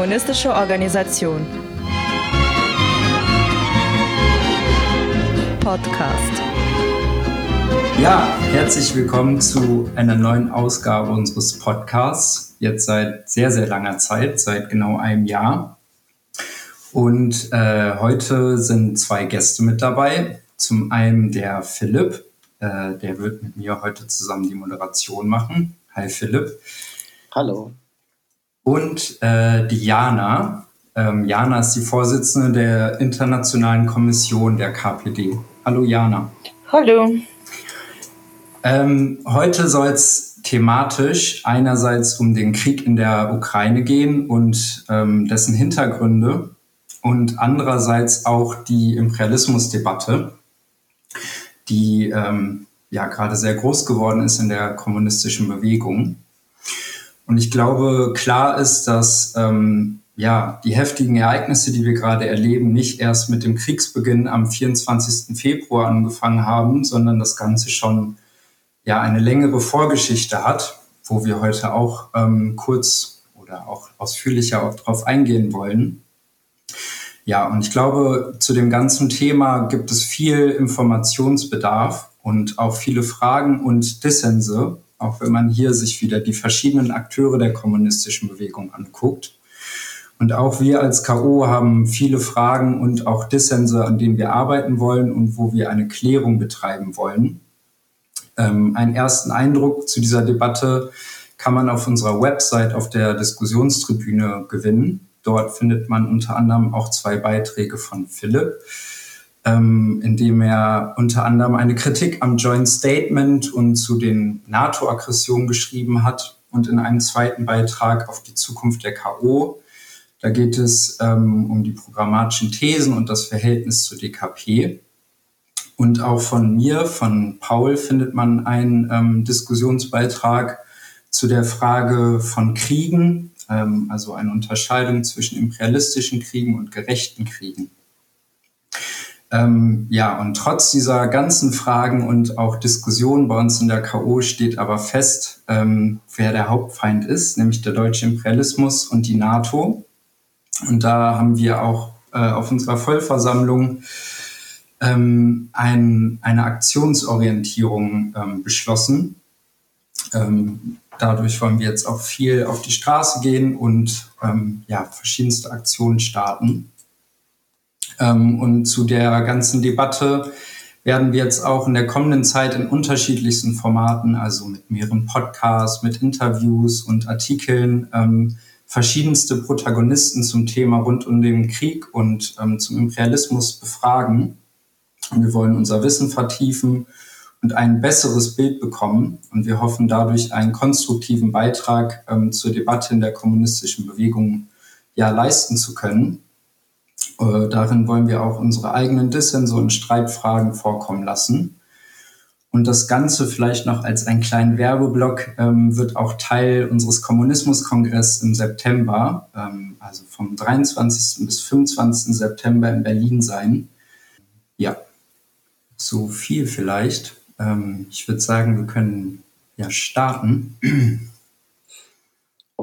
kommunistische Organisation. Podcast. Ja, herzlich willkommen zu einer neuen Ausgabe unseres Podcasts. Jetzt seit sehr, sehr langer Zeit, seit genau einem Jahr. Und äh, heute sind zwei Gäste mit dabei. Zum einen der Philipp, äh, der wird mit mir heute zusammen die Moderation machen. Hi Philipp. Hallo. Und äh, die Jana. Ähm, Jana ist die Vorsitzende der Internationalen Kommission der KPD. Hallo Jana. Hallo. Ähm, heute soll es thematisch einerseits um den Krieg in der Ukraine gehen und ähm, dessen Hintergründe und andererseits auch die Imperialismusdebatte, die ähm, ja gerade sehr groß geworden ist in der kommunistischen Bewegung. Und ich glaube, klar ist, dass ähm, ja, die heftigen Ereignisse, die wir gerade erleben, nicht erst mit dem Kriegsbeginn am 24. Februar angefangen haben, sondern das Ganze schon ja eine längere Vorgeschichte hat, wo wir heute auch ähm, kurz oder auch ausführlicher drauf eingehen wollen. Ja, und ich glaube, zu dem ganzen Thema gibt es viel Informationsbedarf und auch viele Fragen und Dissense, auch wenn man hier sich wieder die verschiedenen Akteure der kommunistischen Bewegung anguckt. Und auch wir als KO haben viele Fragen und auch Dissense, an denen wir arbeiten wollen und wo wir eine Klärung betreiben wollen. Ähm, einen ersten Eindruck zu dieser Debatte kann man auf unserer Website auf der Diskussionstribüne gewinnen. Dort findet man unter anderem auch zwei Beiträge von Philipp, ähm, in dem er unter anderem eine Kritik am Joint Statement und zu den NATO-Aggressionen geschrieben hat und in einem zweiten Beitrag auf die Zukunft der KO. Da geht es ähm, um die programmatischen Thesen und das Verhältnis zur DKP. Und auch von mir, von Paul, findet man einen ähm, Diskussionsbeitrag zu der Frage von Kriegen ähm, also eine Unterscheidung zwischen imperialistischen Kriegen und gerechten Kriegen. Ähm, ja, und trotz dieser ganzen Fragen und auch Diskussionen bei uns in der KO steht aber fest, ähm, wer der Hauptfeind ist, nämlich der deutsche Imperialismus und die NATO. Und da haben wir auch äh, auf unserer Vollversammlung ähm, ein, eine Aktionsorientierung ähm, beschlossen. Ähm, dadurch wollen wir jetzt auch viel auf die Straße gehen und ähm, ja, verschiedenste Aktionen starten. Ähm, und zu der ganzen Debatte werden wir jetzt auch in der kommenden Zeit in unterschiedlichsten Formaten, also mit mehreren Podcasts, mit Interviews und Artikeln, ähm, verschiedenste Protagonisten zum Thema rund um den Krieg und ähm, zum Imperialismus befragen. Und wir wollen unser Wissen vertiefen und ein besseres Bild bekommen. Und wir hoffen dadurch einen konstruktiven Beitrag ähm, zur Debatte in der kommunistischen Bewegung ja leisten zu können. Äh, darin wollen wir auch unsere eigenen Dissense und Streitfragen vorkommen lassen. Und das Ganze vielleicht noch als einen kleinen Werbeblock ähm, wird auch Teil unseres Kommunismuskongresses im September, ähm, also vom 23. bis 25. September in Berlin sein. Ja, so viel vielleicht. Ähm, ich würde sagen, wir können ja starten.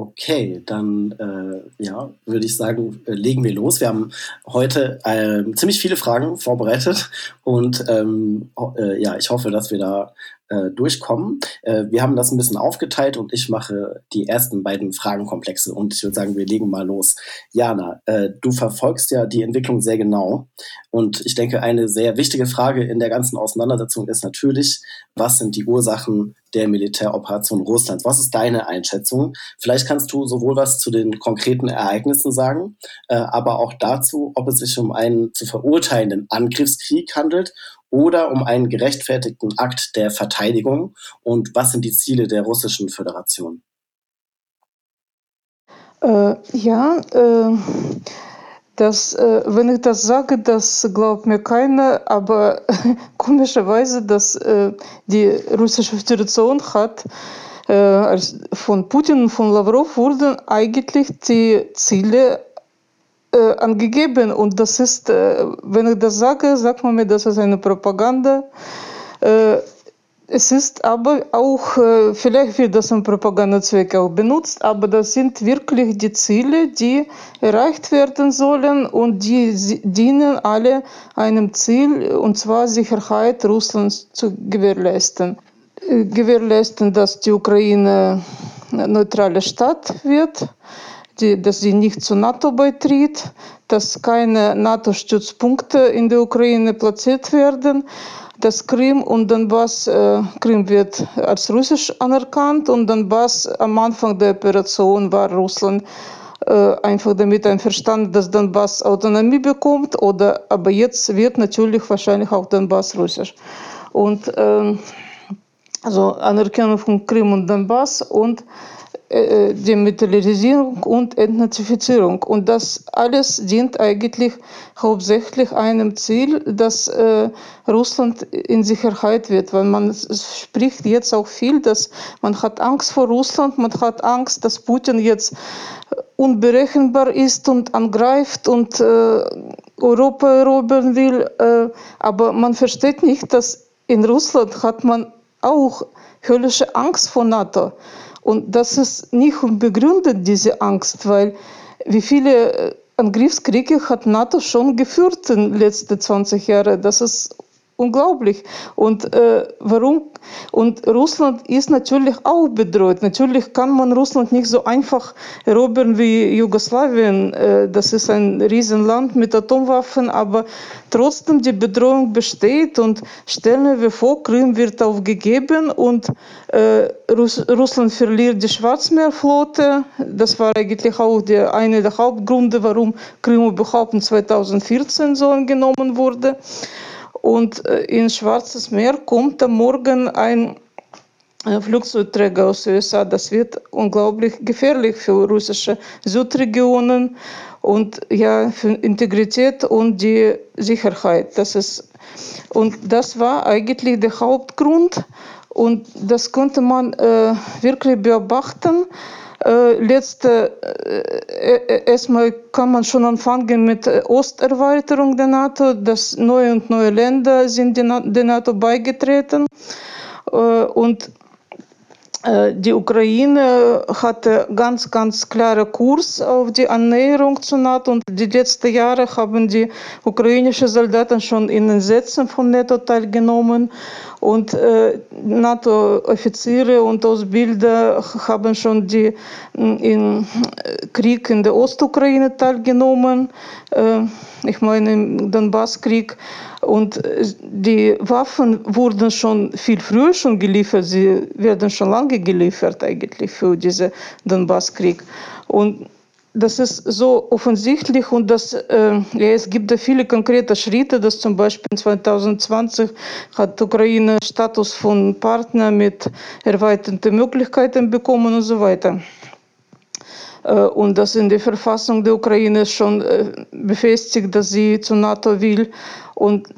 Okay, dann äh, ja, würde ich sagen, äh, legen wir los. Wir haben heute äh, ziemlich viele Fragen vorbereitet und ähm, äh, ja, ich hoffe, dass wir da äh, durchkommen. Äh, wir haben das ein bisschen aufgeteilt und ich mache die ersten beiden Fragenkomplexe und ich würde sagen, wir legen mal los. Jana, äh, du verfolgst ja die Entwicklung sehr genau und ich denke, eine sehr wichtige Frage in der ganzen Auseinandersetzung ist natürlich, was sind die Ursachen der Militäroperation Russlands? Was ist deine Einschätzung? Vielleicht kannst du sowohl was zu den konkreten Ereignissen sagen, äh, aber auch dazu, ob es sich um einen zu verurteilenden Angriffskrieg handelt oder um einen gerechtfertigten Akt der Verteidigung? Und was sind die Ziele der Russischen Föderation? Äh, ja, äh, das, äh, wenn ich das sage, das glaubt mir keiner, aber komischerweise, dass äh, die Russische Föderation hat äh, von Putin und von Lavrov wurden eigentlich die Ziele äh, angegeben. Und das ist, äh, wenn ich das sage, sagt man mir, das ist eine Propaganda. Äh, es ist aber auch, vielleicht wird das im Propagandazweck auch benutzt, aber das sind wirklich die Ziele, die erreicht werden sollen und die dienen alle einem Ziel, und zwar Sicherheit Russlands zu gewährleisten. Äh, gewährleisten, dass die Ukraine eine neutrale Stadt wird, die, dass sie nicht zur NATO beitritt, dass keine NATO-Stützpunkte in der Ukraine platziert werden das Krim und Donbass, äh, Krim wird als russisch anerkannt und Donbass am Anfang der Operation war Russland äh, einfach damit einverstanden, dass Donbass Autonomie bekommt oder aber jetzt wird natürlich wahrscheinlich auch Donbass russisch. Und äh, also Anerkennung von Krim und Donbass und Demilitarisierung und Entnazifizierung. Und das alles dient eigentlich hauptsächlich einem Ziel, dass äh, Russland in Sicherheit wird, weil man spricht jetzt auch viel, dass man hat Angst vor Russland, man hat Angst, dass Putin jetzt unberechenbar ist und angreift und äh, Europa erobern will. Äh, aber man versteht nicht, dass in Russland hat man auch höllische Angst vor NATO. Und das ist nicht unbegründet, diese Angst, weil wie viele äh, Angriffskriege hat NATO schon geführt in den letzten 20 Jahren. Das ist unglaublich. Und äh, warum? Und Russland ist natürlich auch bedroht. Natürlich kann man Russland nicht so einfach erobern wie Jugoslawien. Äh, das ist ein Riesenland mit Atomwaffen, aber trotzdem die Bedrohung besteht. Und stellen wir vor, Krim wird aufgegeben und äh, Russ Russland verliert die Schwarzmeerflotte. Das war eigentlich auch der, einer der Hauptgründe, warum Krim überhaupt in 2014 so angenommen wurde. Und äh, in Schwarzes Meer kommt am Morgen ein Flugzeugträger aus den USA. Das wird unglaublich gefährlich für russische Südregionen und ja, für Integrität und die Sicherheit. Das ist, und das war eigentlich der Hauptgrund und das konnte man äh, wirklich beobachten. Äh, letzte, äh, äh, erstmal kann man schon anfangen mit Osterweiterung der NATO. dass neue und neue Länder sind der NATO beigetreten. Und die Ukraine hatte ganz, ganz klare Kurs auf die Annäherung zur NATO und die letzten Jahre haben die ukrainischen Soldaten schon in den Sätzen von NATO teilgenommen und äh, NATO-Offiziere und Ausbilder haben schon die, im Krieg in der Ostukraine teilgenommen, äh, ich meine im Donbasskrieg. Und die Waffen wurden schon viel früher schon geliefert, sie werden schon lange geliefert eigentlich für diesen Donbasskrieg. Und das ist so offensichtlich und das, äh, ja, es gibt da viele konkrete Schritte, dass zum Beispiel 2020 hat Ukraine Status von Partner mit erweiterten Möglichkeiten bekommen und so weiter. Äh, und das in der Verfassung der Ukraine schon äh, befestigt, dass sie zur NATO will. Und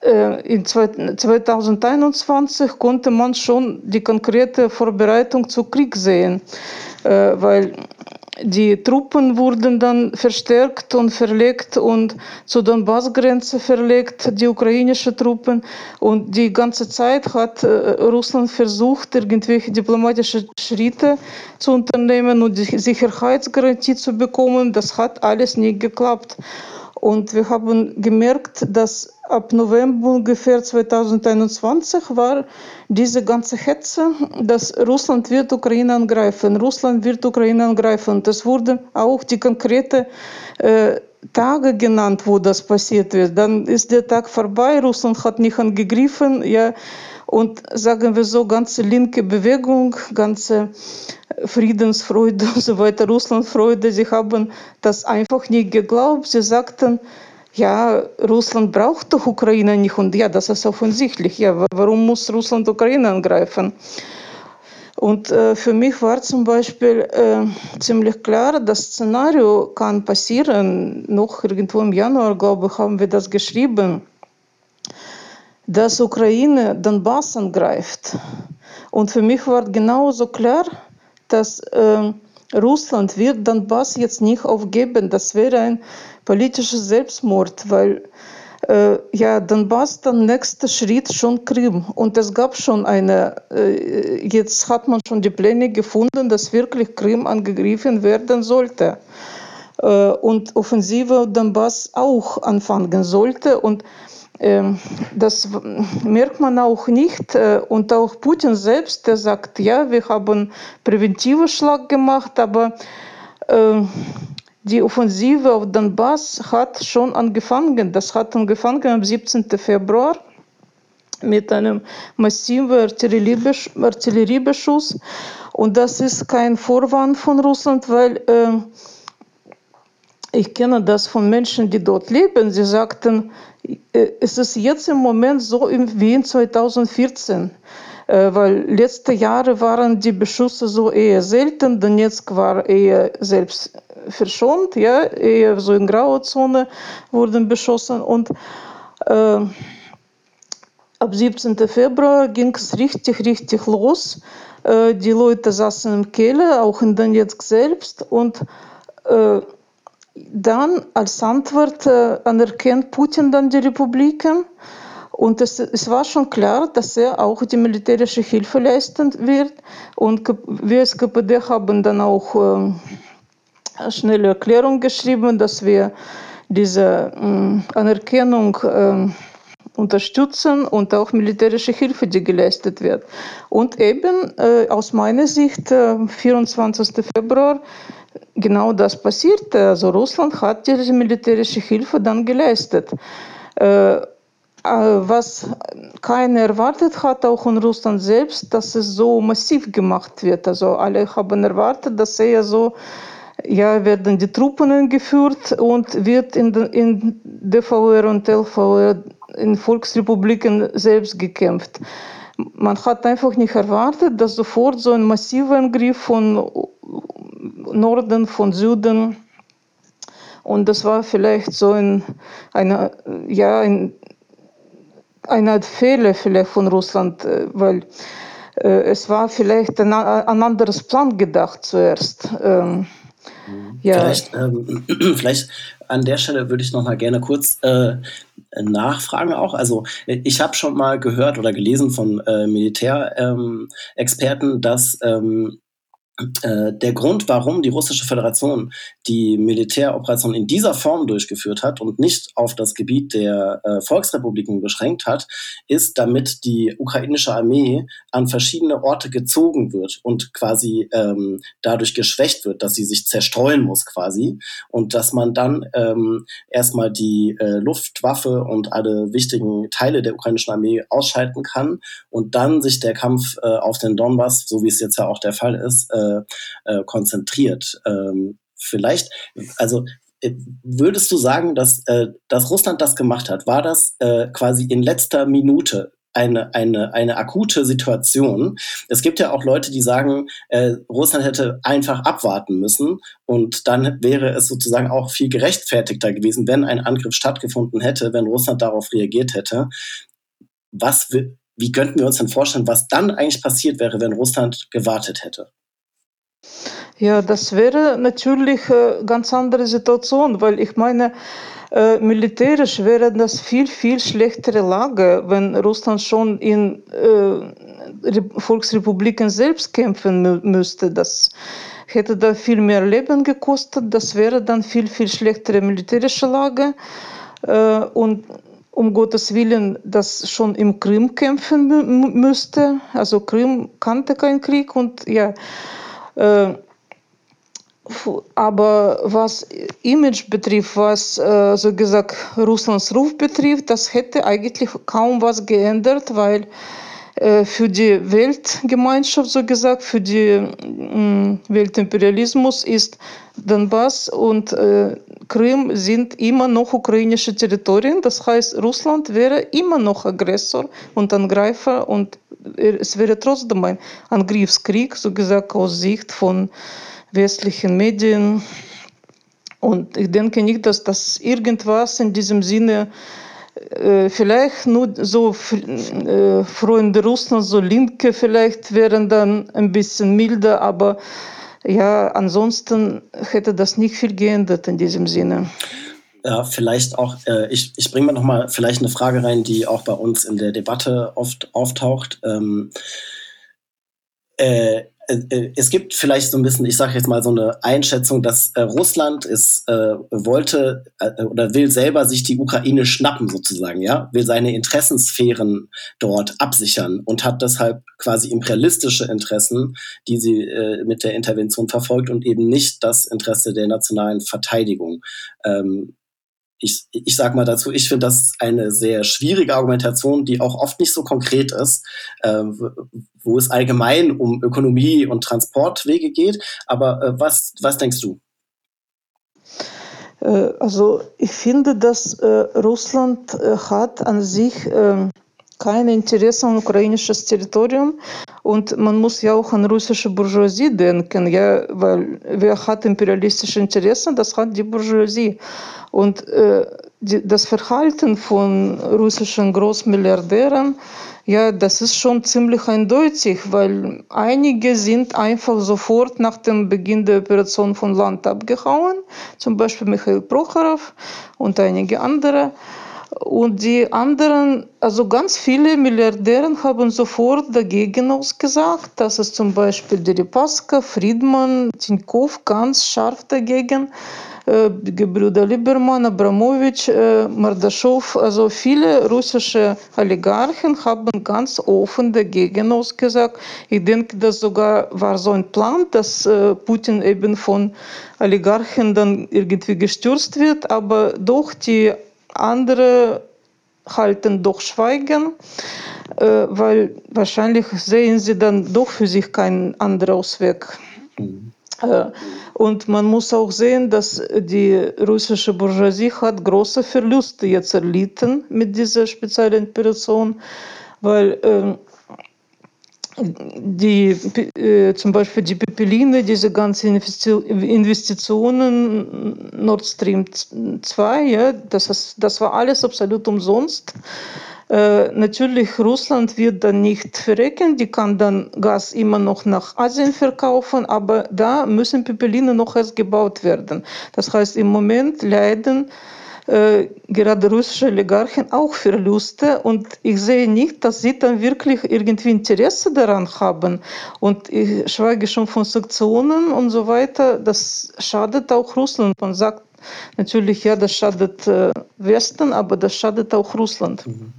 äh, in 2021 konnte man schon die konkrete Vorbereitung zu Krieg sehen, weil die Truppen wurden dann verstärkt und verlegt und zur Donbassgrenze verlegt, die ukrainischen Truppen. Und die ganze Zeit hat äh, Russland versucht, irgendwelche diplomatische Schritte zu unternehmen und die Sicherheitsgarantie zu bekommen. Das hat alles nicht geklappt. Und wir haben gemerkt, dass ab November ungefähr 2021 war diese ganze Hetze, dass Russland wird Ukraine angreifen, Russland wird Ukraine angreifen. Das wurde auch die konkrete äh, Tage genannt, wo das passiert wird. Dann ist der Tag vorbei, Russland hat nicht angegriffen, ja, und sagen wir so, ganze linke Bewegung, ganze Friedensfreude und so weiter, Russlandfreude, sie haben das einfach nicht geglaubt. Sie sagten, ja, Russland braucht doch Ukraine nicht. Und ja, das ist offensichtlich. Ja, warum muss Russland Ukraine angreifen? Und äh, für mich war zum Beispiel äh, ziemlich klar, das Szenario kann passieren. Noch irgendwo im Januar, glaube ich, haben wir das geschrieben, dass Ukraine Donbass angreift. Und für mich war genauso klar, dass äh, Russland wird Donbass jetzt nicht aufgeben. Das wäre ein politischer Selbstmord, weil äh, ja, Donbass, dann nächster Schritt schon Krim. Und es gab schon eine, äh, jetzt hat man schon die Pläne gefunden, dass wirklich Krim angegriffen werden sollte. Äh, und Offensive Donbass auch anfangen sollte. Und das merkt man auch nicht. Äh, und auch Putin selbst, der sagt, ja, wir haben präventiven Schlag gemacht, aber äh, die Offensive auf Donbass hat schon angefangen. Das hat angefangen am 17. Februar mit einem massiven Artilleriebeschuss. Und das ist kein Vorwand von Russland, weil äh, ich kenne das von Menschen, die dort leben. Sie sagten, es ist jetzt im Moment so wie in 2014, äh, weil letzte Jahre waren die Beschüsse so eher selten. Donetsk war eher selbst verschont, ja, eher so in grauer Zone wurden beschossen und äh, ab 17. Februar ging es richtig, richtig los. Äh, die Leute saßen im Keller, auch in Donetsk selbst und äh, dann als Antwort äh, anerkennt Putin dann die Republiken. Und es, es, war schon klar, dass er auch die militärische Hilfe leisten wird. Und wir als KPD haben dann auch äh, schnelle Erklärung geschrieben, dass wir diese äh, Anerkennung äh, unterstützen und auch militärische Hilfe, die geleistet wird. Und eben äh, aus meiner Sicht, 24. Äh, Februar, genau das passierte. Also Russland hat diese militärische Hilfe dann geleistet. Äh, äh, was keiner erwartet hat, auch in Russland selbst, dass es so massiv gemacht wird. Also alle haben erwartet, dass eher so, ja, werden die Truppen eingeführt und wird in, in DVR und LVR in Volksrepubliken selbst gekämpft. Man hat einfach nicht erwartet, dass sofort so ein massiver Angriff von Norden, von Süden. Und das war vielleicht so ein, eine, ja, ein, eine Art Fehler vielleicht von Russland, weil äh, es war vielleicht ein, ein anderes Plan gedacht zuerst. Ähm, ja. Vielleicht, ähm, vielleicht an der Stelle würde ich noch mal gerne kurz äh, nachfragen auch. Also ich habe schon mal gehört oder gelesen von äh, Militärexperten, ähm, dass ähm, äh, der Grund, warum die russische Föderation die Militäroperation in dieser Form durchgeführt hat und nicht auf das Gebiet der äh, Volksrepubliken beschränkt hat, ist, damit die ukrainische Armee an verschiedene Orte gezogen wird und quasi ähm, dadurch geschwächt wird, dass sie sich zerstreuen muss quasi und dass man dann ähm, erstmal die äh, Luftwaffe und alle wichtigen Teile der ukrainischen Armee ausschalten kann und dann sich der Kampf äh, auf den Donbass, so wie es jetzt ja auch der Fall ist, äh, äh, äh, konzentriert. Ähm, vielleicht, also äh, würdest du sagen, dass, äh, dass Russland das gemacht hat? War das äh, quasi in letzter Minute eine, eine, eine akute Situation. Es gibt ja auch Leute, die sagen, äh, Russland hätte einfach abwarten müssen und dann wäre es sozusagen auch viel gerechtfertigter gewesen, wenn ein Angriff stattgefunden hätte, wenn Russland darauf reagiert hätte. Was, wie könnten wir uns denn vorstellen, was dann eigentlich passiert wäre, wenn Russland gewartet hätte? Ja, das wäre natürlich eine ganz andere Situation, weil ich meine, äh, militärisch wäre das viel, viel schlechtere Lage, wenn Russland schon in äh, Volksrepubliken selbst kämpfen mü müsste. Das hätte da viel mehr Leben gekostet. Das wäre dann viel, viel schlechtere militärische Lage. Äh, und um Gottes Willen, das schon im Krim kämpfen mü müsste. Also Krim kannte keinen Krieg und ja, äh, aber was Image betrifft, was äh, so gesagt Russlands Ruf betrifft, das hätte eigentlich kaum was geändert, weil für die Weltgemeinschaft, so gesagt, für den Weltimperialismus ist Donbass und äh, Krim sind immer noch ukrainische Territorien. Das heißt, Russland wäre immer noch Aggressor und Angreifer und es wäre trotzdem ein Angriffskrieg, so gesagt, aus Sicht von westlichen Medien. Und ich denke nicht, dass das irgendwas in diesem Sinne äh, vielleicht nur so äh, Freunde Russlands, so Linke vielleicht wären dann ein bisschen milder, aber ja, ansonsten hätte das nicht viel geändert in diesem Sinne. Ja, vielleicht auch, äh, ich, ich bringe mal nochmal vielleicht eine Frage rein, die auch bei uns in der Debatte oft auftaucht. Ähm, äh, äh, äh, es gibt vielleicht so ein bisschen, ich sage jetzt mal so eine Einschätzung, dass äh, Russland es äh, wollte äh, oder will selber sich die Ukraine schnappen sozusagen, ja, will seine Interessensphären dort absichern und hat deshalb quasi imperialistische Interessen, die sie äh, mit der Intervention verfolgt und eben nicht das Interesse der nationalen Verteidigung. Ähm, ich, ich sage mal dazu, ich finde das eine sehr schwierige Argumentation, die auch oft nicht so konkret ist, äh, wo es allgemein um Ökonomie und Transportwege geht. Aber äh, was, was denkst du? Äh, also ich finde, dass äh, Russland äh, hat an sich kein Interesse an ukrainisches Territorium und man muss ja auch an russische Bourgeoisie denken, ja, weil wer hat imperialistische Interessen, das hat die Bourgeoisie. Und äh, die, das Verhalten von russischen Großmilliardären, ja, das ist schon ziemlich eindeutig, weil einige sind einfach sofort nach dem Beginn der Operation von Land abgehauen, zum Beispiel Michael Prochorov und einige andere. Und die anderen, also ganz viele Milliardäre haben sofort dagegen ausgesagt. Das ist zum Beispiel Deripaska, Friedman, Tinkoff ganz scharf dagegen. Äh, Gebrüder Liebermann, Abramowitsch, äh, Mardaschow, also viele russische Oligarchen haben ganz offen dagegen ausgesagt. Ich denke, das sogar war so ein Plan, dass äh, Putin eben von Oligarchen dann irgendwie gestürzt wird, aber doch die andere halten doch Schweigen, äh, weil wahrscheinlich sehen sie dann doch für sich keinen anderen Ausweg. Mhm. Äh, und man muss auch sehen, dass die russische Bourgeoisie hat große Verluste jetzt erlitten mit dieser speziellen Operation, weil äh, die, äh, zum Beispiel die Pipeline, diese ganzen Investitionen, Nord Stream 2, ja, das, ist, das war alles absolut umsonst. Äh, natürlich, Russland wird dann nicht verrecken, die kann dann Gas immer noch nach Asien verkaufen, aber da müssen Pipeline noch erst gebaut werden. Das heißt, im Moment leiden äh, gerade russische Oligarchen auch Verluste und ich sehe nicht, dass sie dann wirklich irgendwie Interesse daran haben. Und ich schweige schon von Sanktionen und so weiter. Das schadet auch Russland. Man sagt natürlich, ja, das schadet äh, Westen, aber das schadet auch Russland. Mhm.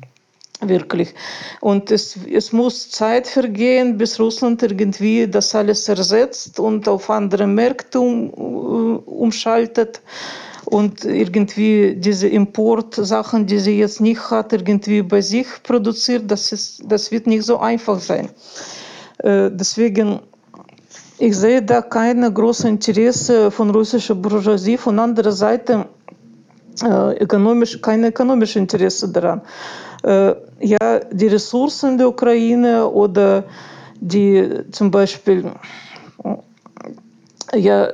Wirklich. Und es, es muss Zeit vergehen, bis Russland irgendwie das alles ersetzt und auf andere Märkte um, umschaltet und irgendwie diese Importsachen, die sie jetzt nicht hat, irgendwie bei sich produziert, das, ist, das wird nicht so einfach sein. Äh, deswegen, ich sehe da kein großes Interesse von russischer Bourgeoisie, von anderer Seite äh, ökonomisch, kein ökonomisches Interesse daran. Äh, ja, die Ressourcen der Ukraine oder die zum Beispiel ja,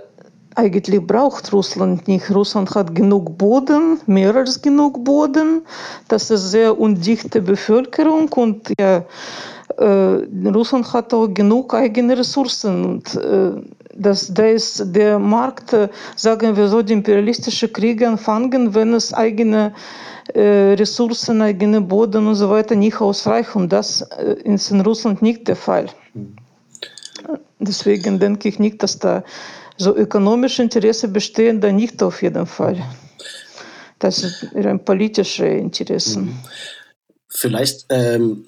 eigentlich braucht Russland nicht. Russland hat genug Boden, mehr als genug Boden. Das ist sehr undichte Bevölkerung und ja, äh, Russland hat auch genug eigene Ressourcen. Und äh, das, da ist der Markt, äh, sagen wir so, die imperialistische Kriege anfangen, wenn es eigene äh, Ressourcen, eigene Boden und so weiter nicht ausreichen. Das äh, ist in Russland nicht der Fall. Mhm. Deswegen denke ich nicht, dass da so ökonomische Interesse bestehen da nicht auf jeden Fall. Das ein politische Interesse. Mhm. Vielleicht, ähm,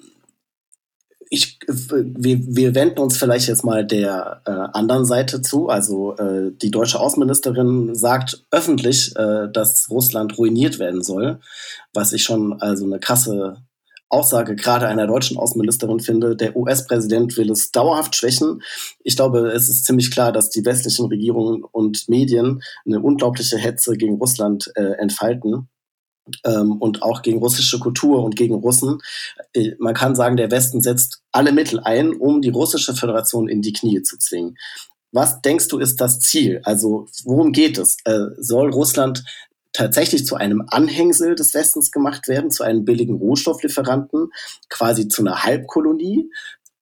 ich, wir, wir wenden uns vielleicht jetzt mal der äh, anderen Seite zu. Also äh, die deutsche Außenministerin sagt öffentlich, äh, dass Russland ruiniert werden soll, was ich schon also eine krasse Aussage gerade einer deutschen Außenministerin finde, der US-Präsident will es dauerhaft schwächen. Ich glaube, es ist ziemlich klar, dass die westlichen Regierungen und Medien eine unglaubliche Hetze gegen Russland äh, entfalten. Ähm, und auch gegen russische Kultur und gegen Russen. Äh, man kann sagen, der Westen setzt alle Mittel ein, um die russische Föderation in die Knie zu zwingen. Was denkst du ist das Ziel? Also worum geht es? Äh, soll Russland tatsächlich zu einem Anhängsel des Westens gemacht werden, zu einem billigen Rohstofflieferanten, quasi zu einer Halbkolonie?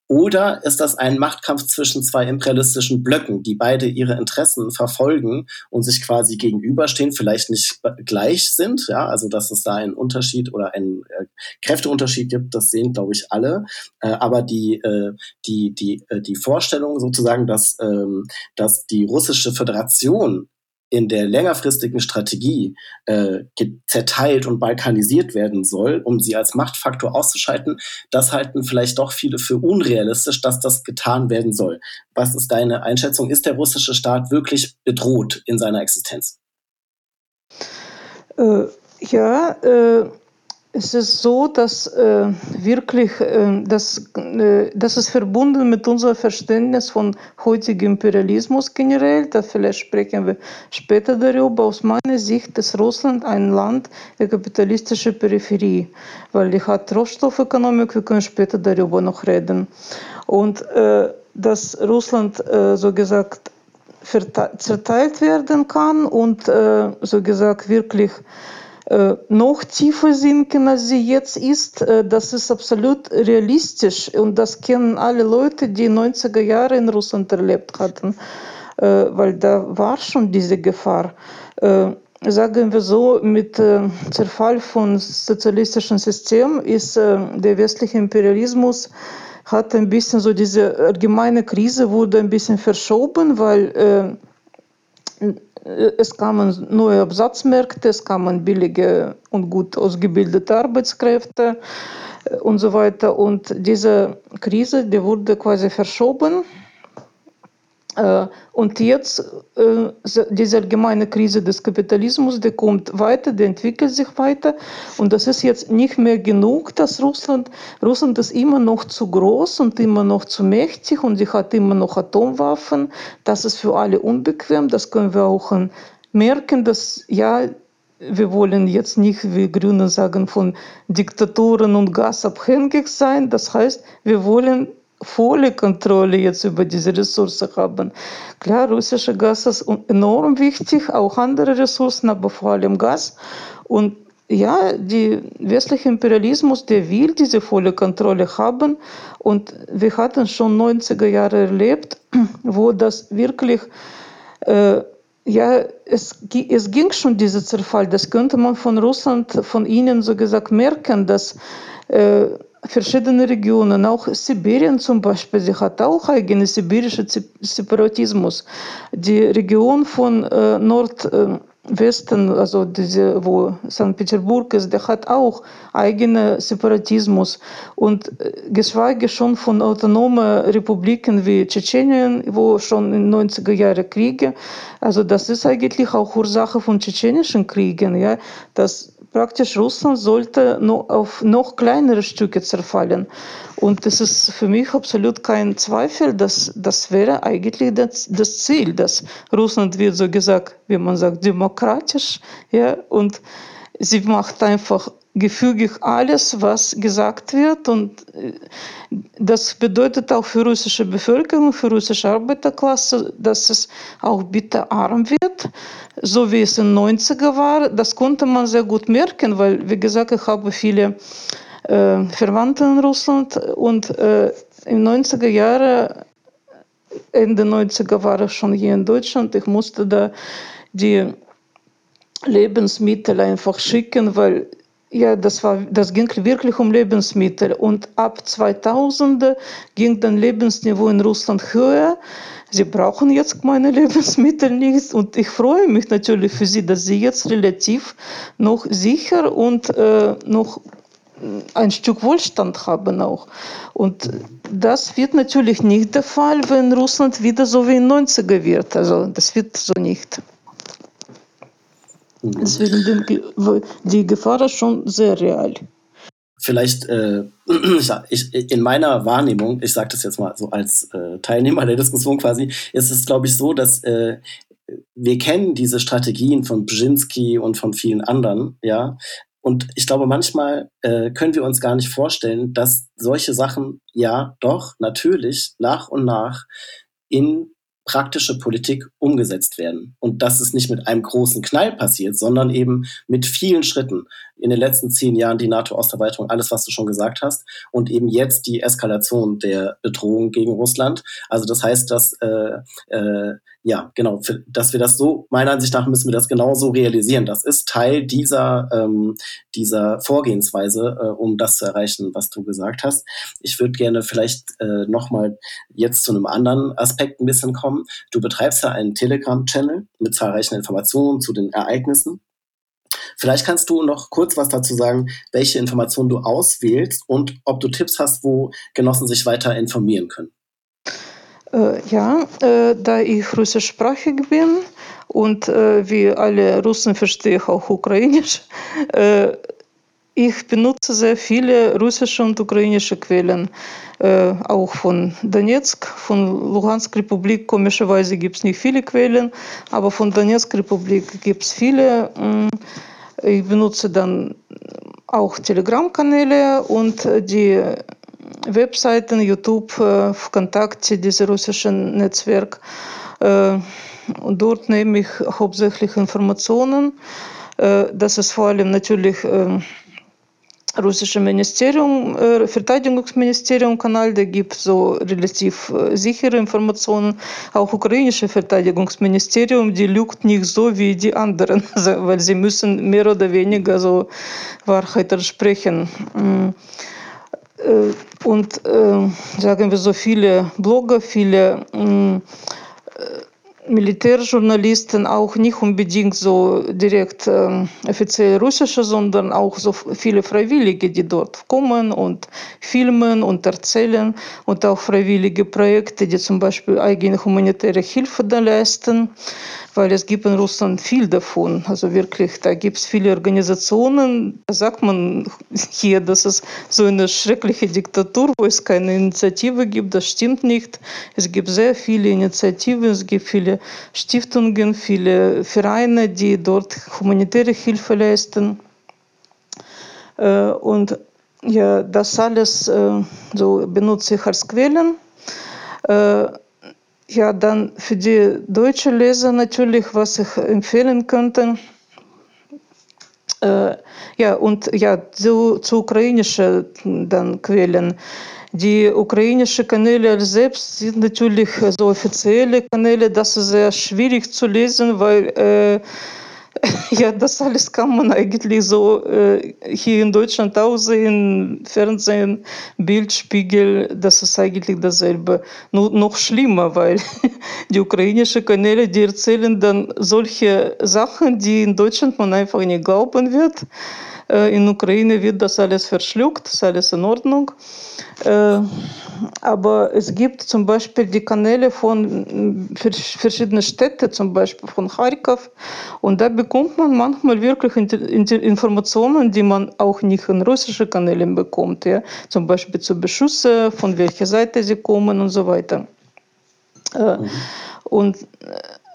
Oder ist das ein Machtkampf zwischen zwei imperialistischen Blöcken, die beide ihre Interessen verfolgen und sich quasi gegenüberstehen, vielleicht nicht gleich sind, ja, also dass es da einen Unterschied oder einen äh, Kräfteunterschied gibt, das sehen, glaube ich, alle. Äh, aber die, äh, die, die, äh, die Vorstellung sozusagen, dass, ähm, dass die russische Föderation in der längerfristigen Strategie äh, zerteilt und balkanisiert werden soll, um sie als Machtfaktor auszuschalten, das halten vielleicht doch viele für unrealistisch, dass das getan werden soll. Was ist deine Einschätzung? Ist der russische Staat wirklich bedroht in seiner Existenz? Äh, ja, äh, es ist so, dass äh, wirklich, äh, das, äh, das ist verbunden mit unserem Verständnis von heutigem Imperialismus generell. Da vielleicht sprechen wir später darüber. Aus meiner Sicht ist Russland ein Land der kapitalistischen Peripherie, weil die hat Rohstoffökonomik. Wir können später darüber noch reden. Und äh, dass Russland äh, so gesagt zerteilt werden kann und äh, so gesagt wirklich noch tiefer sinken, als sie jetzt ist. Das ist absolut realistisch und das kennen alle Leute, die 90er Jahre in Russland erlebt hatten, weil da war schon diese Gefahr. Sagen wir so, mit Zerfall von sozialistischen System ist der westliche Imperialismus hat ein bisschen so diese allgemeine Krise wurde ein bisschen verschoben, weil es kamen neue Absatzmärkte, es kamen billige und gut ausgebildete Arbeitskräfte und so weiter. Und diese Krise, die wurde quasi verschoben äh, und jetzt äh, diese allgemeine Krise des Kapitalismus, die kommt weiter, die entwickelt sich weiter. Und das ist jetzt nicht mehr genug, dass Russland, Russland ist immer noch zu groß und immer noch zu mächtig und sie hat immer noch Atomwaffen. Das ist für alle unbequem. Das können wir auch merken, dass ja, wir wollen jetzt nicht, wie Grüne sagen, von Diktaturen und Gas abhängig sein. Das heißt, wir wollen volle Kontrolle jetzt über diese Ressourcen haben. Klar, russische Gas ist enorm wichtig, auch andere Ressourcen, aber vor allem Gas. Und ja, der westliche Imperialismus, der will diese volle Kontrolle haben. Und wir hatten schon 90er Jahre erlebt, wo das wirklich, äh, ja, es, es ging schon dieser Zerfall. Das könnte man von Russland, von ihnen so gesagt merken, dass äh, verschiedene Regionen, auch Sibirien zum Beispiel, sie hat auch eigenen sibirischen Separatismus. Die Region von äh, Nordwesten, also diese, wo St. Petersburg ist, der hat auch eigenen Separatismus. Und äh, geschweige schon von autonomen Republiken wie Tschetschenien, wo schon in den 90er Jahren Kriege, also das ist eigentlich auch Ursache von tschetschenischen Kriegen, ja, dass praktisch Russland sollte nur auf noch kleinere Stücke zerfallen. Und es ist für mich absolut kein Zweifel, dass das wäre eigentlich das, das Ziel, dass Russland wird so gesagt, wie man sagt, demokratisch, ja, und sie macht einfach gefügig alles, was gesagt wird. Und äh, das bedeutet auch für russische Bevölkerung, für russische Arbeiterklasse, dass es auch bitte arm wird, so wie es in den 90er war. Das konnte man sehr gut merken, weil, wie gesagt, ich habe viele äh, Verwandte in Russland und äh, in den 90er Jahren, Ende 90er war ich schon hier in Deutschland. Ich musste da die Lebensmittel einfach schicken, weil ja, das, war, das ging wirklich um Lebensmittel. Und ab 2000 ging das Lebensniveau in Russland höher. Sie brauchen jetzt meine Lebensmittel nicht. Und ich freue mich natürlich für Sie, dass Sie jetzt relativ noch sicher und äh, noch ein Stück Wohlstand haben auch. Und das wird natürlich nicht der Fall, wenn Russland wieder so wie in 90er wird. Also das wird so nicht. Deswegen die Gefahr ist schon sehr real. Vielleicht äh, ich, in meiner Wahrnehmung, ich sage das jetzt mal so als äh, Teilnehmer der Diskussion quasi, ist es, glaube ich, so, dass äh, wir kennen diese Strategien von Brzezinski und von vielen anderen, ja. Und ich glaube, manchmal äh, können wir uns gar nicht vorstellen, dass solche Sachen ja doch natürlich nach und nach in praktische Politik umgesetzt werden. Und dass es nicht mit einem großen Knall passiert, sondern eben mit vielen Schritten. In den letzten zehn Jahren die NATO-Osterweiterung, alles, was du schon gesagt hast. Und eben jetzt die Eskalation der Bedrohung gegen Russland. Also das heißt, dass, äh, äh, ja, genau, für, dass wir das so, meiner Ansicht nach müssen wir das genauso realisieren. Das ist Teil dieser, ähm, dieser Vorgehensweise, äh, um das zu erreichen, was du gesagt hast. Ich würde gerne vielleicht äh, nochmal jetzt zu einem anderen Aspekt ein bisschen kommen. Du betreibst ja einen Telegram-Channel mit zahlreichen Informationen zu den Ereignissen. Vielleicht kannst du noch kurz was dazu sagen, welche Informationen du auswählst und ob du Tipps hast, wo Genossen sich weiter informieren können. Äh, ja, äh, da ich russischsprachig bin und äh, wie alle Russen verstehe ich auch Ukrainisch, ich benutze sehr viele russische und ukrainische Quellen, auch von Donetsk, von Luhansk-Republik. Komischerweise gibt es nicht viele Quellen, aber von Donetsk-Republik gibt es viele. Mm, ich benutze dann auch Telegram-Kanäle und die Webseiten, YouTube, äh, Kontakte, diese russischen Netzwerk. Dort nehme ich hauptsächlich Informationen. Das ist vor allem natürlich russische Ministerium, Verteidigungsministerium Kanal, der gibt so relativ sichere Informationen. Auch ukrainische Verteidigungsministerium, die lügt nicht so wie die anderen, weil sie müssen mehr oder weniger so Wahrheit sprechen. Äh, und äh, sagen wir so viele Blogger, viele mm, Militärjournalisten auch nicht unbedingt so direkt äh, offiziell russische, sondern auch so viele Freiwillige, die dort kommen und filmen und erzählen und auch freiwillige Projekte, die zum Beispiel eigene humanitäre Hilfe da leisten weil es gibt in Russland viel davon. Also wirklich, da gibt es viele Organisationen, da sagt man hier, dass es so eine schreckliche Diktatur, wo es keine Initiative gibt, das stimmt nicht. Es gibt sehr viele Initiativen, es gibt viele Stiftungen, viele Vereine, die dort humanitäre Hilfe leisten. Äh, und ja, das alles äh, so benutze ich als Quellen. Äh, ja, dann für die deutsche Leser natürlich, was ich empfehlen könnte. Ja, und ja, zu, zu ukrainischen dann Quellen. Die ukrainischen Kanäle selbst sind natürlich so offizielle Kanäle, das ist sehr schwierig zu lesen, weil äh, Ja, das alles kann man eigentlich so äh, hier in Deutschland auch sehen, Fernsehen, Bildspiegel, das ist eigentlich dasselbe. Nur noch schlimmer, weil die ukrainischen Kanäle, die erzählen dann solche Sachen, die in Deutschland man einfach nicht glauben wird. In Ukraine wird das alles verschluckt, ist alles in Ordnung. Aber es gibt zum Beispiel die Kanäle von verschiedenen Städten, zum Beispiel von Kharkov. Und da bekommt man manchmal wirklich Informationen, die man auch nicht in russischen Kanälen bekommt. Ja? Zum Beispiel zu Beschüsse, von welcher Seite sie kommen und so weiter. Mhm. Und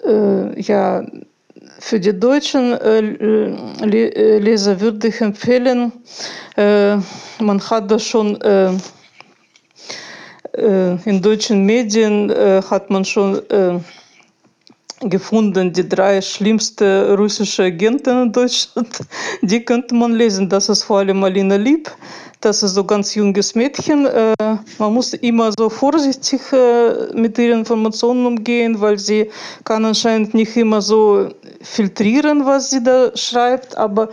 äh, ja, für die deutschen äh, Leser würde ich empfehlen, äh, man hat das schon äh, in deutschen Medien hat man schon gefunden, die drei schlimmsten russischen Agenten in Deutschland. Die könnte man lesen. Das ist vor allem Alina Lieb. Das ist so ganz junges Mädchen. Man muss immer so vorsichtig mit ihren Informationen umgehen, weil sie kann anscheinend nicht immer so filtrieren, was sie da schreibt, aber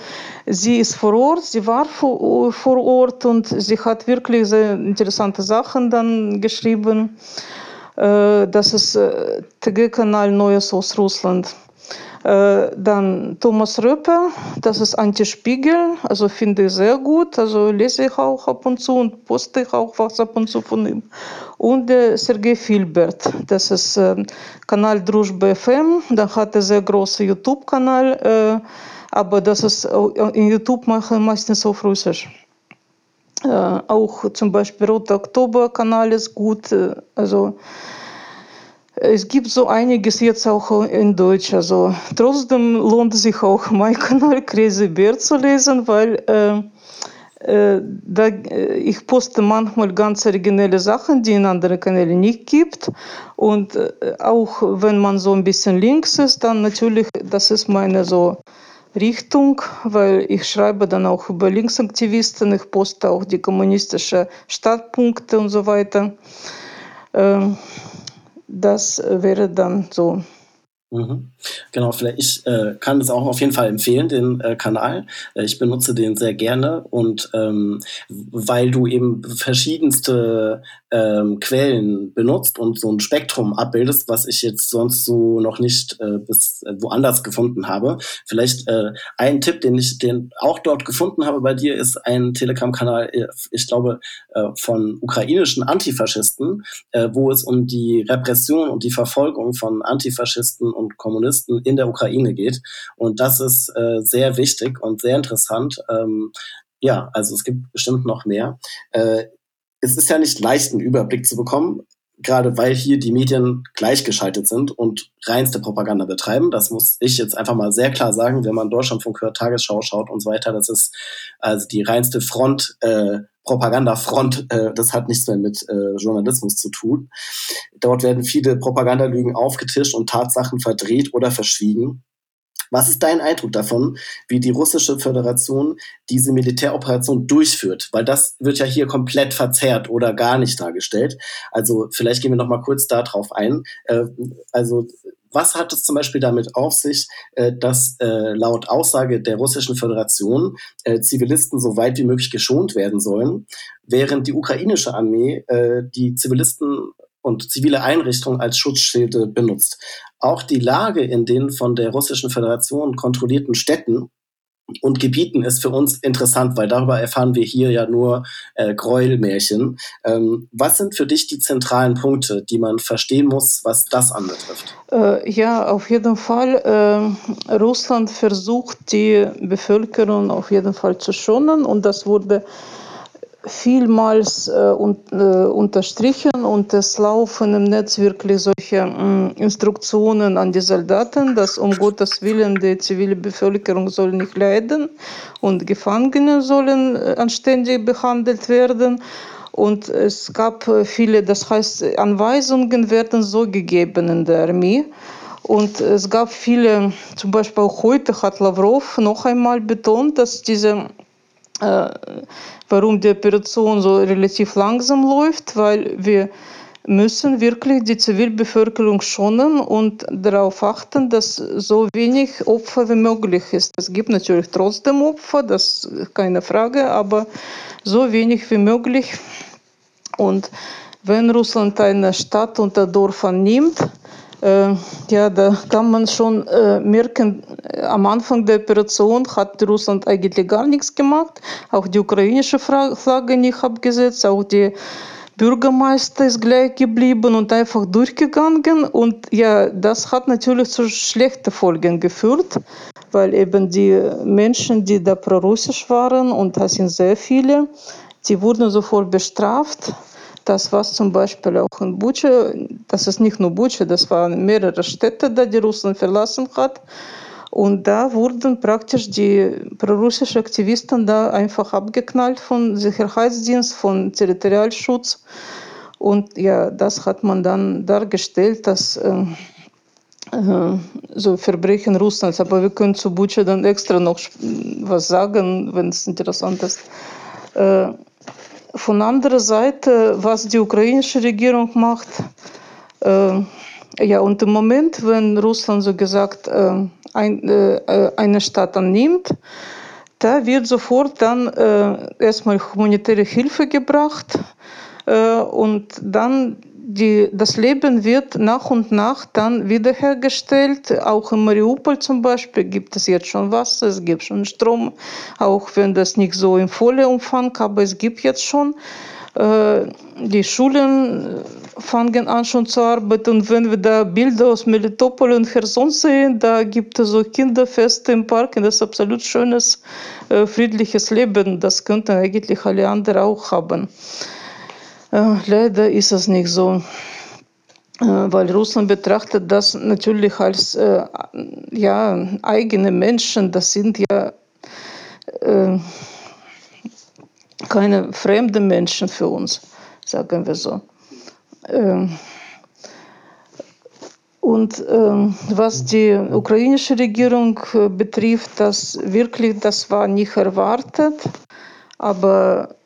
sie ist vor Ort, sie war vor, vor Ort und sie hat wirklich sehr interessante Sachen dann geschrieben. Das ist TG-Kanal Neues aus Russland. Dann Thomas Röper, das ist Anti-Spiegel, also finde ich sehr gut, also lese ich auch ab und zu und poste ich auch was ab und zu von ihm. Und der Sergei Filbert, das ist äh, Kanal Družba FM, da hat er sehr großen YouTube-Kanal, äh, aber das ist in YouTube mache meistens auf Russisch. Äh, auch zum Beispiel Roter Oktober-Kanal ist gut, also es gibt so einiges jetzt auch in Deutsch. Also trotzdem lohnt sich auch mein Kanal Crazy Bear zu lesen, weil äh, Äh, da, äh, ich poste manchmal ganz originelle Sachen, die in anderen Kanälen nicht gibt. Und äh, auch wenn man so ein bisschen links ist, dann natürlich, das ist meine so Richtung, weil ich schreibe dann auch über Linksaktivisten, ich poste auch die kommunistischen Startpunkte und so weiter. Ähm, das wäre dann so Mhm. Genau, vielleicht ich äh, kann es auch auf jeden Fall empfehlen, den äh, Kanal. Äh, ich benutze den sehr gerne und ähm, weil du eben verschiedenste ähm, Quellen benutzt und so ein Spektrum abbildest, was ich jetzt sonst so noch nicht äh, bis äh, woanders gefunden habe. Vielleicht äh, ein Tipp, den ich den auch dort gefunden habe bei dir, ist ein Telegram-Kanal, ich glaube, von ukrainischen Antifaschisten, wo es um die Repression und die Verfolgung von Antifaschisten und Kommunisten in der Ukraine geht. Und das ist äh, sehr wichtig und sehr interessant. Ähm, ja, also es gibt bestimmt noch mehr. Äh, es ist ja nicht leicht, einen Überblick zu bekommen, gerade weil hier die Medien gleichgeschaltet sind und reinste Propaganda betreiben. Das muss ich jetzt einfach mal sehr klar sagen, wenn man Deutschlandfunk hört, Tagesschau schaut und so weiter. Das ist also die reinste Front, äh, Propagandafront. Äh, das hat nichts mehr mit äh, Journalismus zu tun. Dort werden viele Propagandalügen aufgetischt und Tatsachen verdreht oder verschwiegen. Was ist dein Eindruck davon, wie die russische Föderation diese Militäroperation durchführt? Weil das wird ja hier komplett verzerrt oder gar nicht dargestellt. Also vielleicht gehen wir noch mal kurz darauf ein. Äh, also was hat es zum Beispiel damit auf sich, äh, dass äh, laut Aussage der Russischen Föderation Zivilisten so weit wie möglich geschont werden sollen, während die ukrainische Armee die Zivilisten und zivile Einrichtungen als Schutzschilde benutzt. Auch die Lage in den von der Russischen Föderation kontrollierten Städten und Gebieten ist für uns interessant, weil darüber erfahren wir hier ja nur äh, Gräuelmärchen. Ähm, was sind für dich die zentralen Punkte, die man verstehen muss, was das anbetrifft? Äh, ja, auf jeden Fall. Äh, Russland versucht, die Bevölkerung auf jeden Fall zu schonen und das wurde vielmals äh, un, äh, unterstrichen und es laufen im Netz wirklich solche äh, Instruktionen an die Soldaten, dass um Gottes Willen die zivile Bevölkerung soll nicht leiden und Gefangene sollen äh, anständig behandelt werden. Und es gab äh, viele, das heißt, Anweisungen werden so gegeben in der Armee. Und es gab viele, zum Beispiel auch heute hat Lavrov noch einmal betont, dass diese warum die Operation so relativ langsam läuft, weil wir müssen wirklich die Zivilbevölkerung schonen und darauf achten, dass so wenig Opfer wie möglich ist. Es gibt natürlich trotzdem Opfer, das ist keine Frage, aber so wenig wie möglich. Und wenn Russland eine Stadt oder Dorf annimmt, ja, da kann man schon äh, merken, äh, am Anfang der Operation hat Russland eigentlich gar nichts gemacht, auch die ukrainische Flagge nicht abgesetzt, auch die Bürgermeister ist gleich geblieben und einfach durchgegangen. Und ja, das hat natürlich zu schlechten Folgen geführt, weil eben die Menschen, die da pro-russisch waren, und das sind sehr viele, die wurden sofort bestraft. Das war zum Beispiel auch in Butscha, das ist nicht nur Butscha, das waren mehrere Städte, da die Russland verlassen hat. Und da wurden praktisch die prorussischen Aktivisten da einfach abgeknallt von Sicherheitsdienst, von Territorialschutz. Und ja, das hat man dann dargestellt, dass äh, äh, so Verbrechen Russlands. Aber wir können zu Butscha dann extra noch was sagen, wenn es interessant ist. Äh, von anderer Seite, was die ukrainische Regierung macht, äh, ja, und im Moment, wenn Russland so gesagt äh, ein, äh, eine Stadt annimmt, da wird sofort dann äh, erstmal humanitäre Hilfe gebracht äh, und dann die, das Leben wird nach und nach dann wiederhergestellt. Auch in Mariupol zum Beispiel gibt es jetzt schon Wasser, es gibt schon Strom, auch wenn das nicht so im vollen Umfang, aber es gibt jetzt schon. Äh, die Schulen fangen an schon zu arbeiten und wenn wir da Bilder aus Melitopol und Cherson sehen, da gibt es so Kinderfeste im Park und das ist absolut schönes, äh, friedliches Leben. Das könnten eigentlich alle anderen auch haben. Äh, leider ist es nicht so, äh, weil Russland betrachtet das natürlich als äh, ja, eigene Menschen. Das sind ja keine fremden Menschen für uns, sagen wir so. Ähm, und ähm, was die ukrainische Regierung betrifft, das wirklich, das war nicht erwartet, aber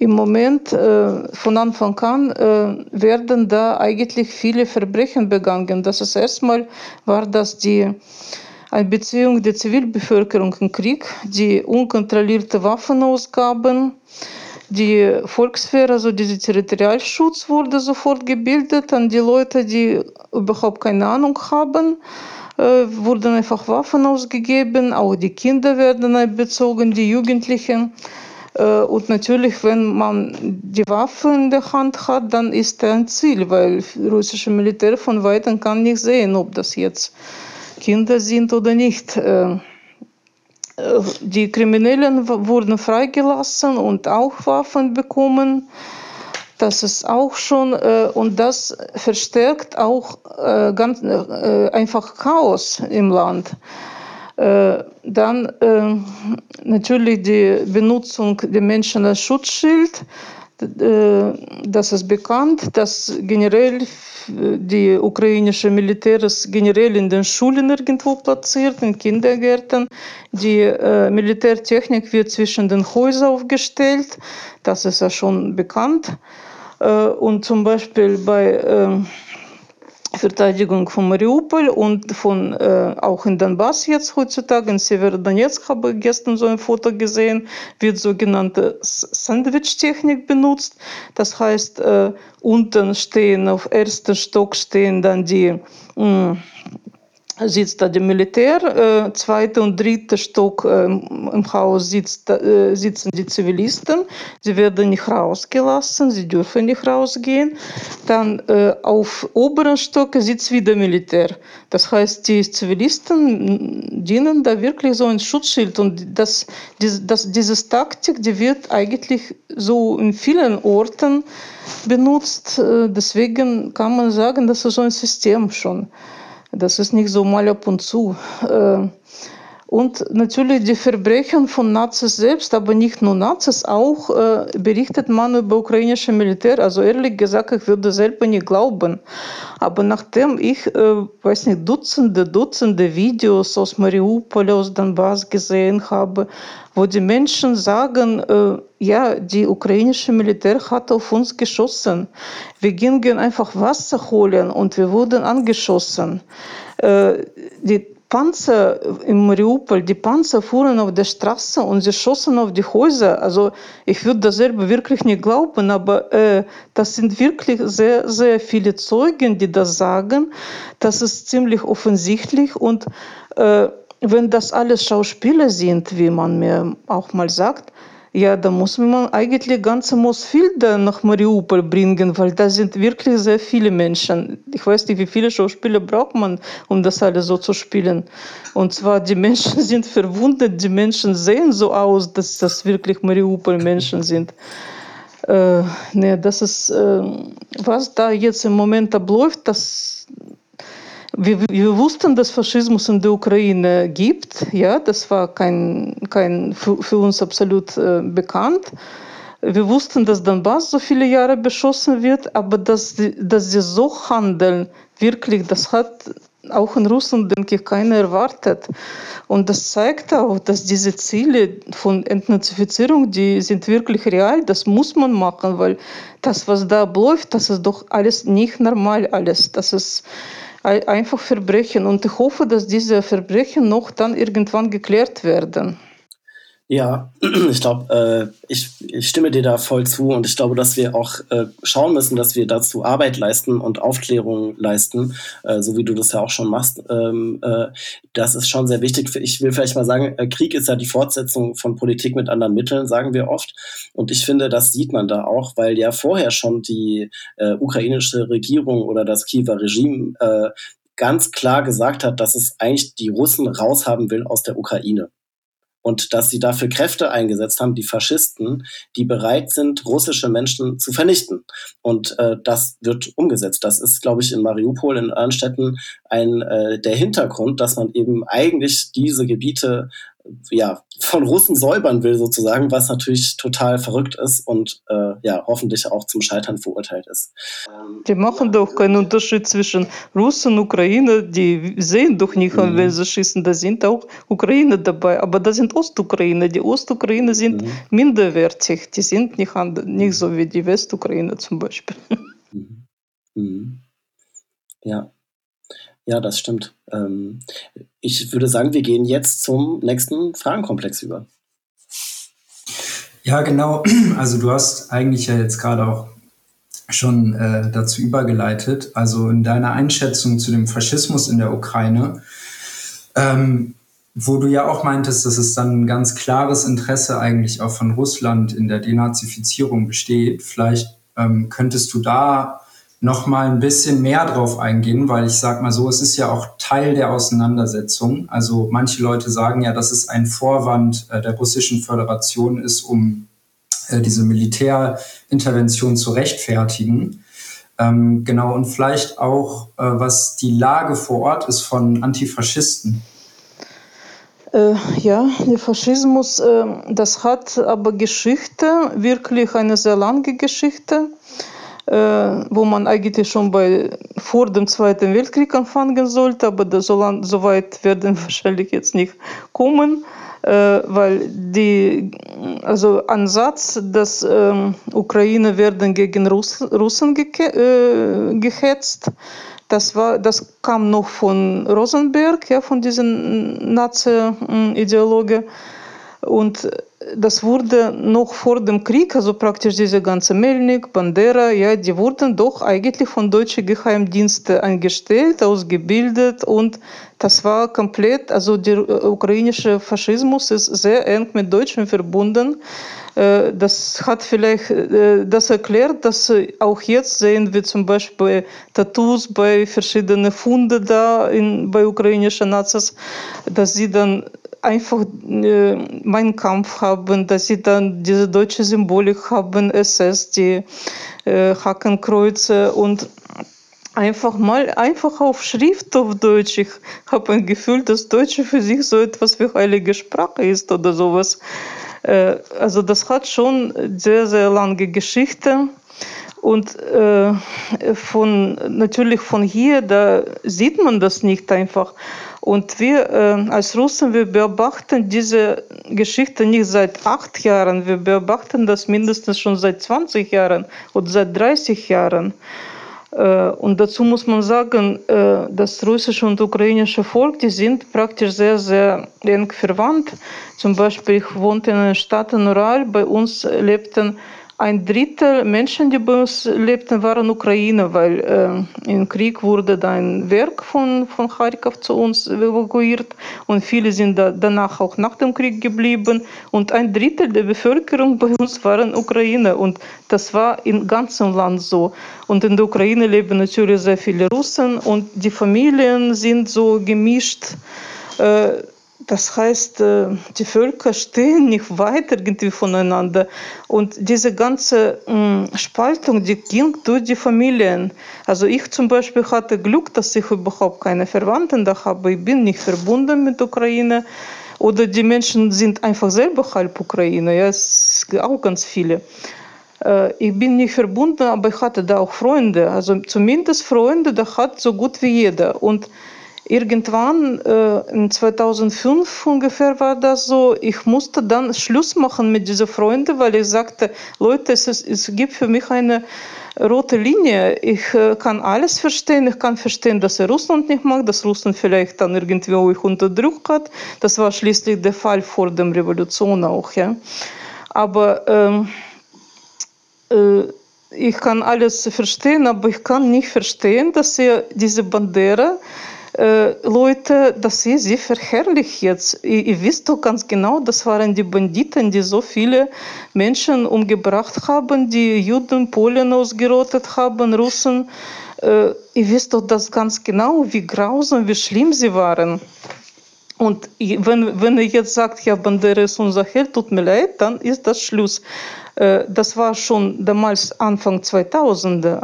im Moment, äh, von Anfang an, äh, werden da eigentlich viele Verbrechen begangen. Das ist erstmal war das die Einbeziehung der Zivilbevölkerung im Krieg, die unkontrollierte Waffenausgaben, die Volkswehr, also dieser Territorialschutz wurde sofort gebildet an die Leute, die überhaupt keine Ahnung haben äh, wurden einfach Waffen ausgegeben, auch die Kinder werden einbezogen, die Jugendlichen. Äh, und natürlich, wenn man die Waffe in der Hand hat, dann ist er ein Ziel, weil russische Militär von weitem kann nicht sehen, ob das jetzt Kinder sind oder nicht. Äh, äh, die Kriminellen wurden freigelassen und auch Waffen bekommen. Das ist auch schon, und das verstärkt auch ganz einfach Chaos im Land. Äh, dann äh, natürlich die Benutzung der Menschen als Schutzschild. Äh, das ist bekannt, dass generell die ukrainische Militär ist generell in den Schulen irgendwo platziert, in Kindergärten. Die Militärtechnik wird zwischen den Häusern aufgestellt. Das ist ja schon bekannt. Und zum Beispiel bei äh, Verteidigung von Mariupol und von äh, auch in Donbass jetzt heutzutage, in Severodonetsk habe ich gestern so ein Foto gesehen, wird sogenannte Sandwich-Technik benutzt. Das heißt, äh, unten stehen, auf ersten Stock stehen dann die mh, sitzt da der Militär, äh, zweiter und dritter Stock äh, im Haus sitzt, äh, sitzen die Zivilisten. Sie werden nicht rausgelassen, sie dürfen nicht rausgehen. Dann äh, auf oberen Stock sitzt wieder Militär. Das heißt, die Zivilisten dienen da wirklich so ein Schutzschild. Und das, das, diese Taktik, die wird eigentlich so in vielen Orten benutzt. Äh, deswegen kann man sagen, das ist so ein System schon. Das ist nicht so mal ab und zu. Äh, und natürlich die Verbrechen von Nazis selbst, aber nicht nur Nazis, auch äh, berichtet man über ukrainische Militär. Also ehrlich gesagt, ich würde selber nicht glauben. Aber nachdem ich, äh, weiß nicht, Dutzende, Dutzende Videos aus Mariupol, aus Donbass gesehen habe, wo die Menschen sagen, äh, ja, die ukrainische Militär hat auf uns geschossen. Wir gingen einfach Wasser holen und wir wurden angeschossen. Äh, die Panzer in Mariupol, die Panzer fuhren auf der Straße und sie schossen auf die Häuser. Also ich würde das selber wirklich nicht glauben, aber äh, das sind wirklich sehr, sehr viele Zeugen, die das sagen. Das ist ziemlich offensichtlich und äh, wenn das alles Schauspieler sind, wie man mir auch mal sagt, ja, da muss man eigentlich ganze Mosfilter nach Mariupol bringen, weil da sind wirklich sehr viele Menschen. Ich weiß nicht, wie viele Schauspieler braucht man, um das alles so zu spielen. Und zwar, die Menschen sind verwundet, die Menschen sehen so aus, dass das wirklich Mariupol-Menschen sind. Äh, ne, das ist, äh, was da jetzt im Moment abläuft, das wir, wir, wussten, dass Faschismus in der Ukraine gibt. Ja, das war kein, kein für, für uns absolut äh, bekannt. Wir wussten, dass Donbass so viele Jahre beschossen wird, aber dass, dass sie so handeln, wirklich, das hat auch in Russland, denke ich, keiner erwartet. Und das zeigt auch, dass diese Ziele von Entnazifizierung, die sind wirklich real, das muss man machen, weil das, was da läuft, das ist doch alles nicht normal alles. Das ist einfach Verbrechen. Und ich hoffe, dass diese Verbrechen noch dann irgendwann geklärt werden. Ja, ich glaube, äh, ich, ich, stimme dir da voll zu und ich glaube, dass wir auch äh, schauen müssen, dass wir dazu Arbeit leisten und Aufklärung leisten, äh, so wie du das ja auch schon machst. Ähm, äh, das ist schon sehr wichtig. Ich will vielleicht mal sagen, äh, Krieg ist ja die Fortsetzung von Politik mit anderen Mitteln, sagen wir oft. Und ich finde, das sieht man da auch, weil ja vorher schon die äh, ukrainische Regierung oder das Kiewer Regime ganz klar gesagt hat, dass es eigentlich die Russen raushaben will aus der Ukraine und dass sie dafür Kräfte eingesetzt haben, die Faschisten, die bereit sind, russische Menschen zu vernichten. Und äh, das wird umgesetzt. Das ist, glaube ich, in Mariupol, in anderen Städten ein, äh, der Hintergrund, dass man eben eigentlich diese Gebiete ja, von Russen säubern will, sozusagen, was natürlich total verrückt ist und äh, ja, hoffentlich auch zum Scheitern verurteilt ist. Die machen doch keinen Unterschied zwischen Russen und Ukraine. Die sehen doch nicht, an wen sie schießen. Da sind auch Ukraine dabei. Aber da sind Ostukraine. Die Ostukraine sind Mhm. minderwertig. Die sind nicht, nicht so wie die Westukraine zum Beispiel. Mhm. Mhm. Ja. Ja, das stimmt. Ähm, ich würde sagen, wir gehen jetzt zum nächsten Fragenkomplex über. Ja, genau. Also du hast eigentlich ja jetzt gerade auch schon äh, dazu übergeleitet. Also in deiner Einschätzung zu dem Faschismus in der Ukraine, ähm, wo du ja auch meintest, dass es dann ein ganz klares Interesse eigentlich auch von Russland in der Denazifizierung besteht. Vielleicht ähm, könntest du da noch mal ein bisschen mehr drauf eingehen, weil ich sag mal so, es ist ja auch Teil der Auseinandersetzung. Also manche Leute sagen ja, dass es ein Vorwand äh, der russischen Föderation ist, um äh, diese Militärintervention zu rechtfertigen. Ähm, genau, und vielleicht auch, äh, was die Lage vor Ort ist von Antifaschisten. Äh, ja, der Faschismus, äh, das hat aber Geschichte, wirklich eine sehr lange Geschichte, wo man eigentlich schon bei, vor dem Zweiten Weltkrieg anfangen sollte, aber da so, lang, so weit werden wahrscheinlich jetzt nicht kommen, weil die also Ansatz, dass Ukraine werden gegen Russ, Russen äh, gehetzt, das, war, das kam noch von Rosenberg, ja, von diesem Nazi-Ideologe. Und das wurde noch vor dem Krieg, also praktisch diese ganze Melnik, Bandera, ja, die wurden doch eigentlich von deutschen Geheimdiensten eingestellt, ausgebildet und das war komplett, also der ukrainische Faschismus ist sehr eng mit Deutschen verbunden. Das hat vielleicht das erklärt, dass auch jetzt sehen wir zum Beispiel Tattoos bei verschiedenen Funden da in, bei ukrainischen Nazis, dass sie dann einfach äh, meinen Kampf haben, dass sie dann diese deutsche Symbolik haben, SS, die äh, Hakenkreuze und einfach mal einfach auf Schrift auf Deutsch. Ich habe ein Gefühl, dass Deutsche für sich so etwas wie heilige Sprache ist oder sowas. Äh, also das hat schon sehr, sehr lange Geschichte. Und äh, von, natürlich von hier, da sieht man das nicht einfach. Und wir äh, als Russen, wir beobachten diese Geschichte nicht seit acht Jahren, wir beobachten das mindestens schon seit 20 Jahren oder seit 30 Jahren. Äh, und dazu muss man sagen, äh, das russische und ukrainische Volk, die sind praktisch sehr, sehr eng verwandt. Zum Beispiel, ich wohnte in einer Stadt in Ural, bei uns lebten ein Drittel Menschen, die bei uns lebten, waren Ukrainer, weil äh, im Krieg wurde ein Werk von, von Kharkov zu uns evakuiert und viele sind da danach auch nach dem Krieg geblieben und ein Drittel der Bevölkerung bei uns waren Ukrainer und das war im ganzen Land so. Und in der Ukraine leben natürlich sehr viele Russen und die Familien sind so gemischt. Äh, das heißt, die Völker stehen nicht weit irgendwie voneinander. Und diese ganze Spaltung, die ging durch die Familien. Also ich zum Beispiel hatte Glück, dass ich überhaupt keine Verwandten da habe. Ich bin nicht verbunden mit Ukraine. Oder die Menschen sind einfach selber halb Ukraine. Ja, es gibt auch ganz viele. Ich bin nicht verbunden, aber ich hatte da auch Freunde. Also zumindest Freunde, da hat so gut wie jeder. Und irgendwann äh, in 2005 ungefähr war das so, ich musste dann Schluss machen mit diesen Freunden, weil ich sagte, Leute, es, ist, es gibt für mich eine rote Linie. Ich äh, kann alles verstehen. Ich kann verstehen, dass er Russland nicht mag, dass Russland vielleicht dann irgendwie euch unterdrückt hat. Das war schließlich der Fall vor der Revolution auch. Ja. Aber ähm, äh, ich kann alles verstehen, aber ich kann nicht verstehen, dass ihr diese Bandera Leute, dass ihr sie verherrlicht jetzt. Ihr, ihr, wisst doch ganz genau, das waren die Banditen, die so viele Menschen umgebracht haben, die Juden, Polen ausgerottet haben, Russen. Äh, ihr wisst doch das ganz genau, wie grausam, wie schlimm sie waren. Und wenn, wenn ihr jetzt sagt, ja, Bandera ist unser Held, tut mir leid, dann ist das Schluss. Äh, das war schon damals Anfang 2000er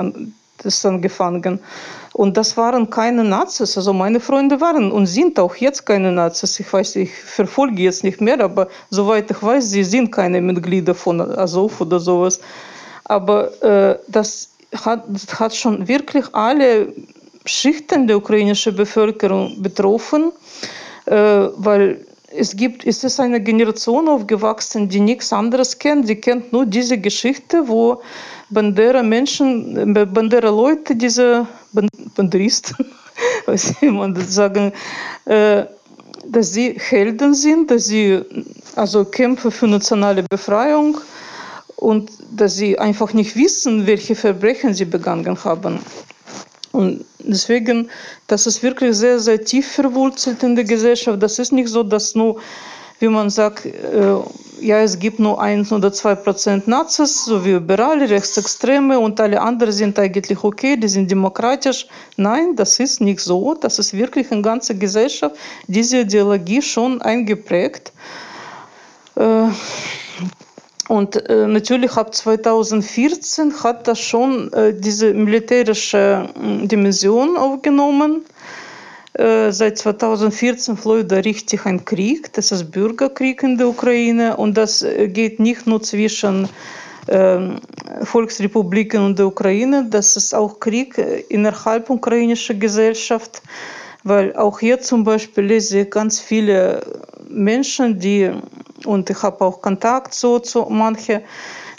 ist angefangen. Und das waren keine Nazis. Also meine Freunde waren und sind auch jetzt keine Nazis. Ich weiß, ich verfolge jetzt nicht mehr, aber soweit ich weiß, sie sind keine Mitglieder von Azov oder sowas. Aber äh, das hat, hat schon wirklich alle Schichten der ukrainischen Bevölkerung betroffen, äh, weil es gibt, es ist eine Generation aufgewachsen, die nichts anderes kennt. Die kennt nur diese Geschichte, wo Bandera Menschen, Bandera Leute, diese Banderisten, weiß man das sagen, äh, dass sie Helden sind, dass sie also Kämpfer für nationale Befreiung und dass sie einfach nicht wissen, welche Verbrechen sie begangen haben. Und deswegen, das ist wirklich sehr, sehr tief verwurzelt in der Gesellschaft. Das ist nicht so, dass nur, wie man sagt, äh, ja, es gibt nur ein oder zwei Prozent Nazis, so wie überall, Rechtsextreme und alle anderen sind eigentlich okay, die sind demokratisch. Nein, das ist nicht so. Das ist wirklich in ganzer Gesellschaft diese Ideologie schon eingeprägt. Äh, und äh, natürlich ab 2014 hat das schon äh, diese militärische äh, Dimension aufgenommen. Äh, seit 2014 läuft da richtig ein Krieg, das ist Bürgerkrieg in der Ukraine. Und das äh, geht nicht nur zwischen ähm, Volksrepubliken und der Ukraine, das ist auch Krieg äh, innerhalb ukrainischer Gesellschaft, weil auch hier zum Beispiel lese ich ganz viele Menschen, die und ich habe auch Kontakt so zu manchen,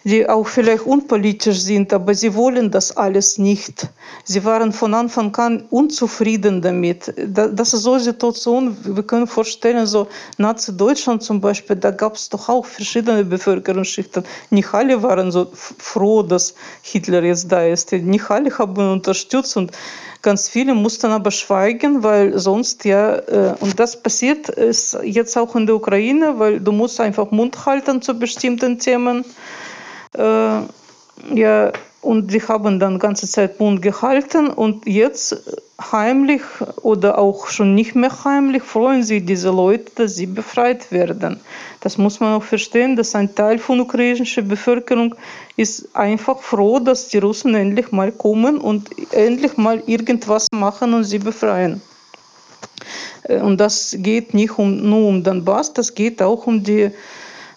die auch vielleicht unpolitisch sind, aber sie wollen das alles nicht. Sie waren von Anfang an unzufrieden damit. Das ist so eine Situation, wir können vorstellen, so Nazi-Deutschland zum Beispiel, da gab es doch auch verschiedene Bevölkerungsschichten. Nicht alle waren so froh, dass Hitler jetzt da ist. Nicht alle haben unterstützt und Ganz viele mussten aber schweigen, weil sonst ja, äh, und das passiert ist jetzt auch in der Ukraine, weil du musst einfach Mund halten zu bestimmten Themen. Äh, ja, und die haben dann ganze Zeit Mund gehalten und jetzt heimlich oder auch schon nicht mehr heimlich freuen sich diese Leute, dass sie befreit werden. Das muss man auch verstehen, dass ein Teil von ukrainischer Bevölkerung ist einfach froh, dass die Russen endlich mal kommen und endlich mal irgendwas machen und sie befreien. Äh, und das geht nicht um, nur um Donbass, das geht auch um die äh,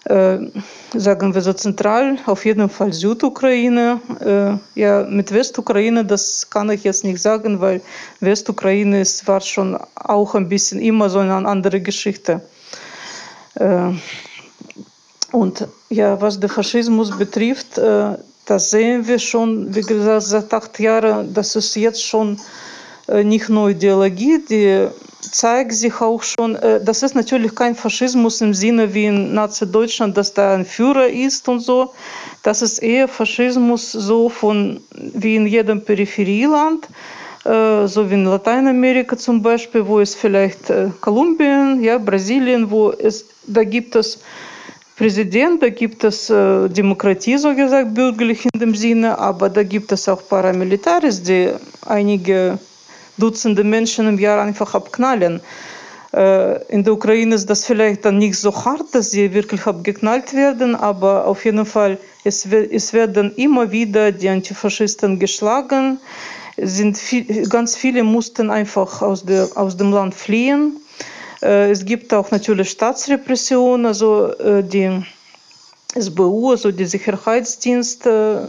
sagen wir so zentral, auf jeden Fall Südukraine. Äh, ja, mit Westukraine, das kann ich jetzt nicht sagen, weil Westukraine ist, war schon auch ein bisschen immer so eine andere Geschichte. Äh, und ja, was den Faschismus betrifft, äh, das sehen wir schon, wie gesagt, seit acht Jahren, das ist jetzt schon äh, nicht nur Ideologie, die zeigt sich auch schon, das ist natürlich kein Faschismus im Sinne wie in Nazi-Deutschland, dass da ein Führer ist und so. Das ist eher Faschismus so von wie in jedem Peripherieland, so wie in Lateinamerika zum Beispiel, wo es vielleicht Kolumbien, ja, Brasilien, wo es, da gibt es Präsident, da gibt es Demokratie, so gesagt, bürgerlich in dem Sinne, aber da gibt es auch Paramilitaris, die einige Dutzende Menschen im Jahr einfach abknallen. Äh, in der Ukraine ist das vielleicht dann nicht so hart, dass sie wirklich abgeknallt werden, aber auf jeden Fall, es, es werden immer wieder die Antifaschisten geschlagen. Sind viel, ganz viele mussten einfach aus, der, aus dem Land fliehen. Äh, es gibt auch natürlich Staatsrepression, also äh, die SBU, also die Sicherheitsdienst äh,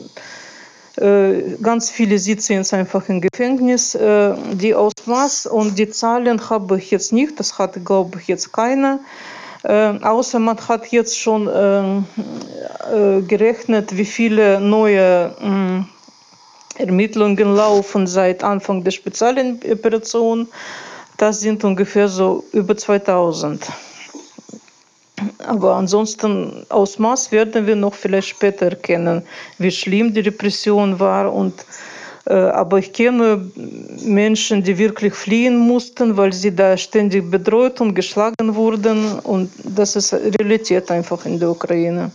ganz viele sitzen jetzt einfach im Gefängnis. Äh, die Ausmaß und die Zahlen habe ich jetzt nicht, das hat, glaube ich, jetzt keiner. Äh, außer man hat jetzt schon gerechnet, wie viele neue Ermittlungen laufen seit Anfang der speziellen Operation. Das sind ungefähr so über 2000. Aber ansonsten Ausmaß werden wir noch vielleicht später erkennen, wie schlimm die Repression war. Und, äh, aber ich kenne Menschen, die wirklich fliehen mussten, weil sie da ständig bedroht und geschlagen wurden. Und das ist Realität einfach in der Ukraine.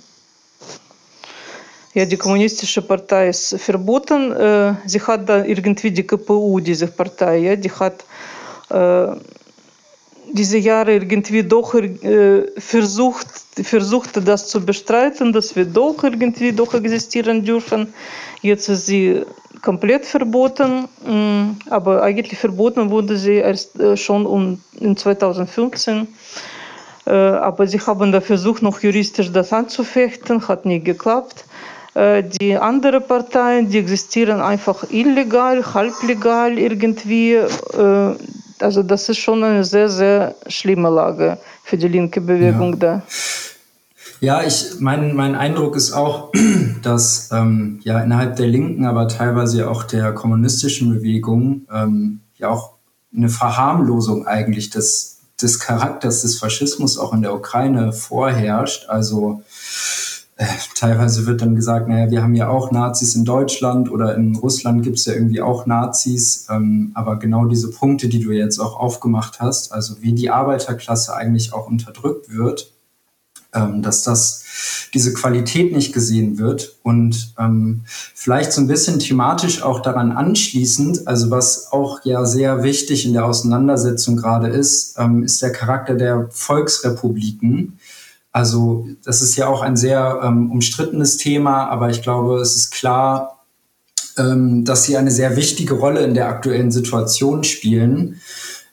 Ja, die kommunistische Partei ist verboten. Äh, sie hat da irgendwie die KPU, diese Partei, ja, die hat äh, diese Jahre irgendwie doch äh, versucht, versucht, das zu bestreiten, dass wir doch irgendwie doch existieren dürfen. Jetzt ist sie komplett verboten, mm, aber eigentlich verboten wurde sie erst äh, schon um, in 2015. Äh, aber sie haben da versucht, noch juristisch das anzufechten, hat nie geklappt. Äh, die anderen Parteien, die existieren einfach illegal, halblegal irgendwie. Also das ist schon eine sehr, sehr schlimme Lage für die linke Bewegung ja. da. Ja, ich, mein, mein Eindruck ist auch, dass ähm, ja innerhalb der Linken, aber teilweise auch der kommunistischen Bewegung ähm, ja auch eine Verharmlosung eigentlich des, des Charakters des Faschismus auch in der Ukraine vorherrscht. Also teilweise wird dann gesagt, naja, wir haben ja auch Nazis in Deutschland oder in Russland gibt es ja irgendwie auch Nazis. Ähm, aber genau diese Punkte, die du jetzt auch aufgemacht hast, also wie die Arbeiterklasse eigentlich auch unterdrückt wird, ähm, dass das diese Qualität nicht gesehen wird und ähm, vielleicht so ein bisschen thematisch auch daran anschließend, also was auch ja sehr wichtig in der Auseinandersetzung gerade ist, ähm, ist der Charakter der Volksrepubliken also das ist ja auch ein sehr ähm, umstrittenes Thema, aber ich glaube, es ist klar, ähm, dass sie eine sehr wichtige Rolle in der aktuellen Situation spielen.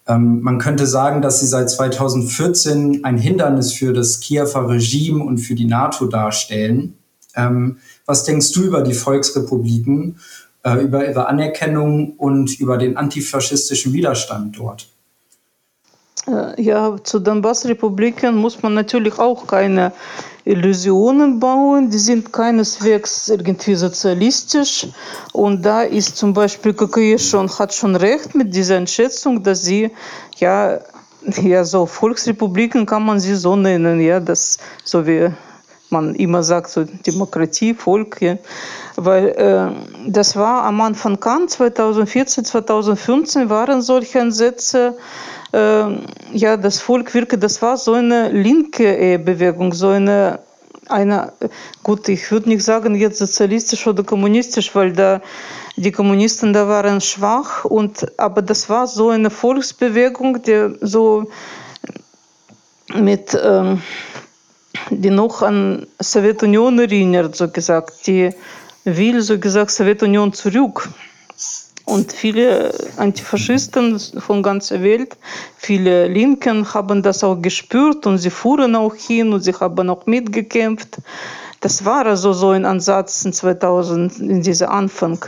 Ähm, man könnte sagen, dass sie seit 2014 ein Hindernis für das Kiewer Regime und für die NATO darstellen. Ähm, was denkst du über die Volksrepubliken, äh, über ihre Anerkennung und über den antifaschistischen Widerstand dort? Ja, zu Donbass-Republiken muss man natürlich auch keine Illusionen bauen. Die sind keineswegs irgendwie sozialistisch. Und da ist zum Beispiel KKI schon, hat schon recht mit dieser Einschätzung, dass sie ja, ja, so Volksrepubliken kann man sie so nennen, ja, das, so wie man immer sagt, so Demokratie, Volk, ja. Weil äh, das war am Anfang an, 2014, 2015 waren solche Ansätze, ja, das Volk wirke, das war so eine linke Bewegung, so eine, eine gut, ich würde nicht sagen jetzt sozialistisch oder kommunistisch, weil da die Kommunisten da waren schwach und aber das war so eine Volksbewegung, die so mit ähm, die noch an Sowjetunion erinnert, so gesagt, die will so gesagt Sowjetunion zurück. Und viele Antifaschisten von ganzer Welt, viele Linken haben das auch gespürt und sie fuhren auch hin und sie haben auch mitgekämpft. Das war also so ein Ansatz in 2000, in dieser Anfang.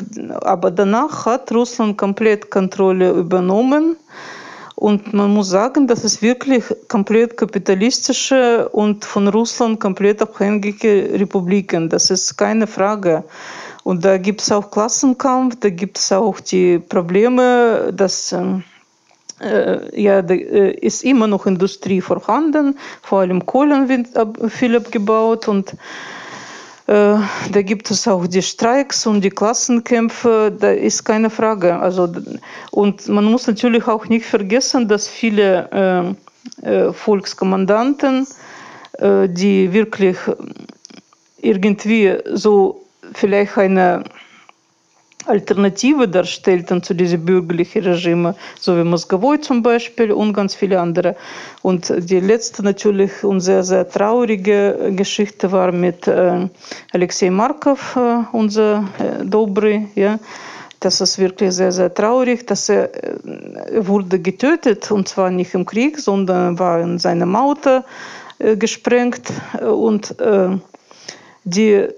Aber danach hat Russland komplett Kontrolle übernommen. Und man muss sagen, das ist wirklich komplett kapitalistische und von Russland komplett abhängige Republiken. Das ist keine Frage. Und da gibt es auch Klassenkampf, da gibt es auch die Probleme, dass ähm, äh, ja, da äh, ist immer noch Industrie vorhanden, vor allem Kohlen wird viel abgebaut und da gibt es auch die Streiks und die Klassenkämpfe, da ist keine Frage. Also, und man muss natürlich auch nicht vergessen, dass viele äh Volkskommandanten, äh, die wirklich irgendwie so vielleicht eine Alternative darstellten zu diesen bürgerlichen Regime, so wie Moskowoi zum Beispiel und ganz viele andere. Und die letzte natürlich und sehr, sehr traurige Geschichte war mit äh, Alexei Markov, äh, unser äh, Dobry, ja. Das ist wirklich sehr, sehr traurig, dass er äh, wurde getötet und zwar nicht im Krieg, sondern war in seinem Auto äh, gesprengt und äh, die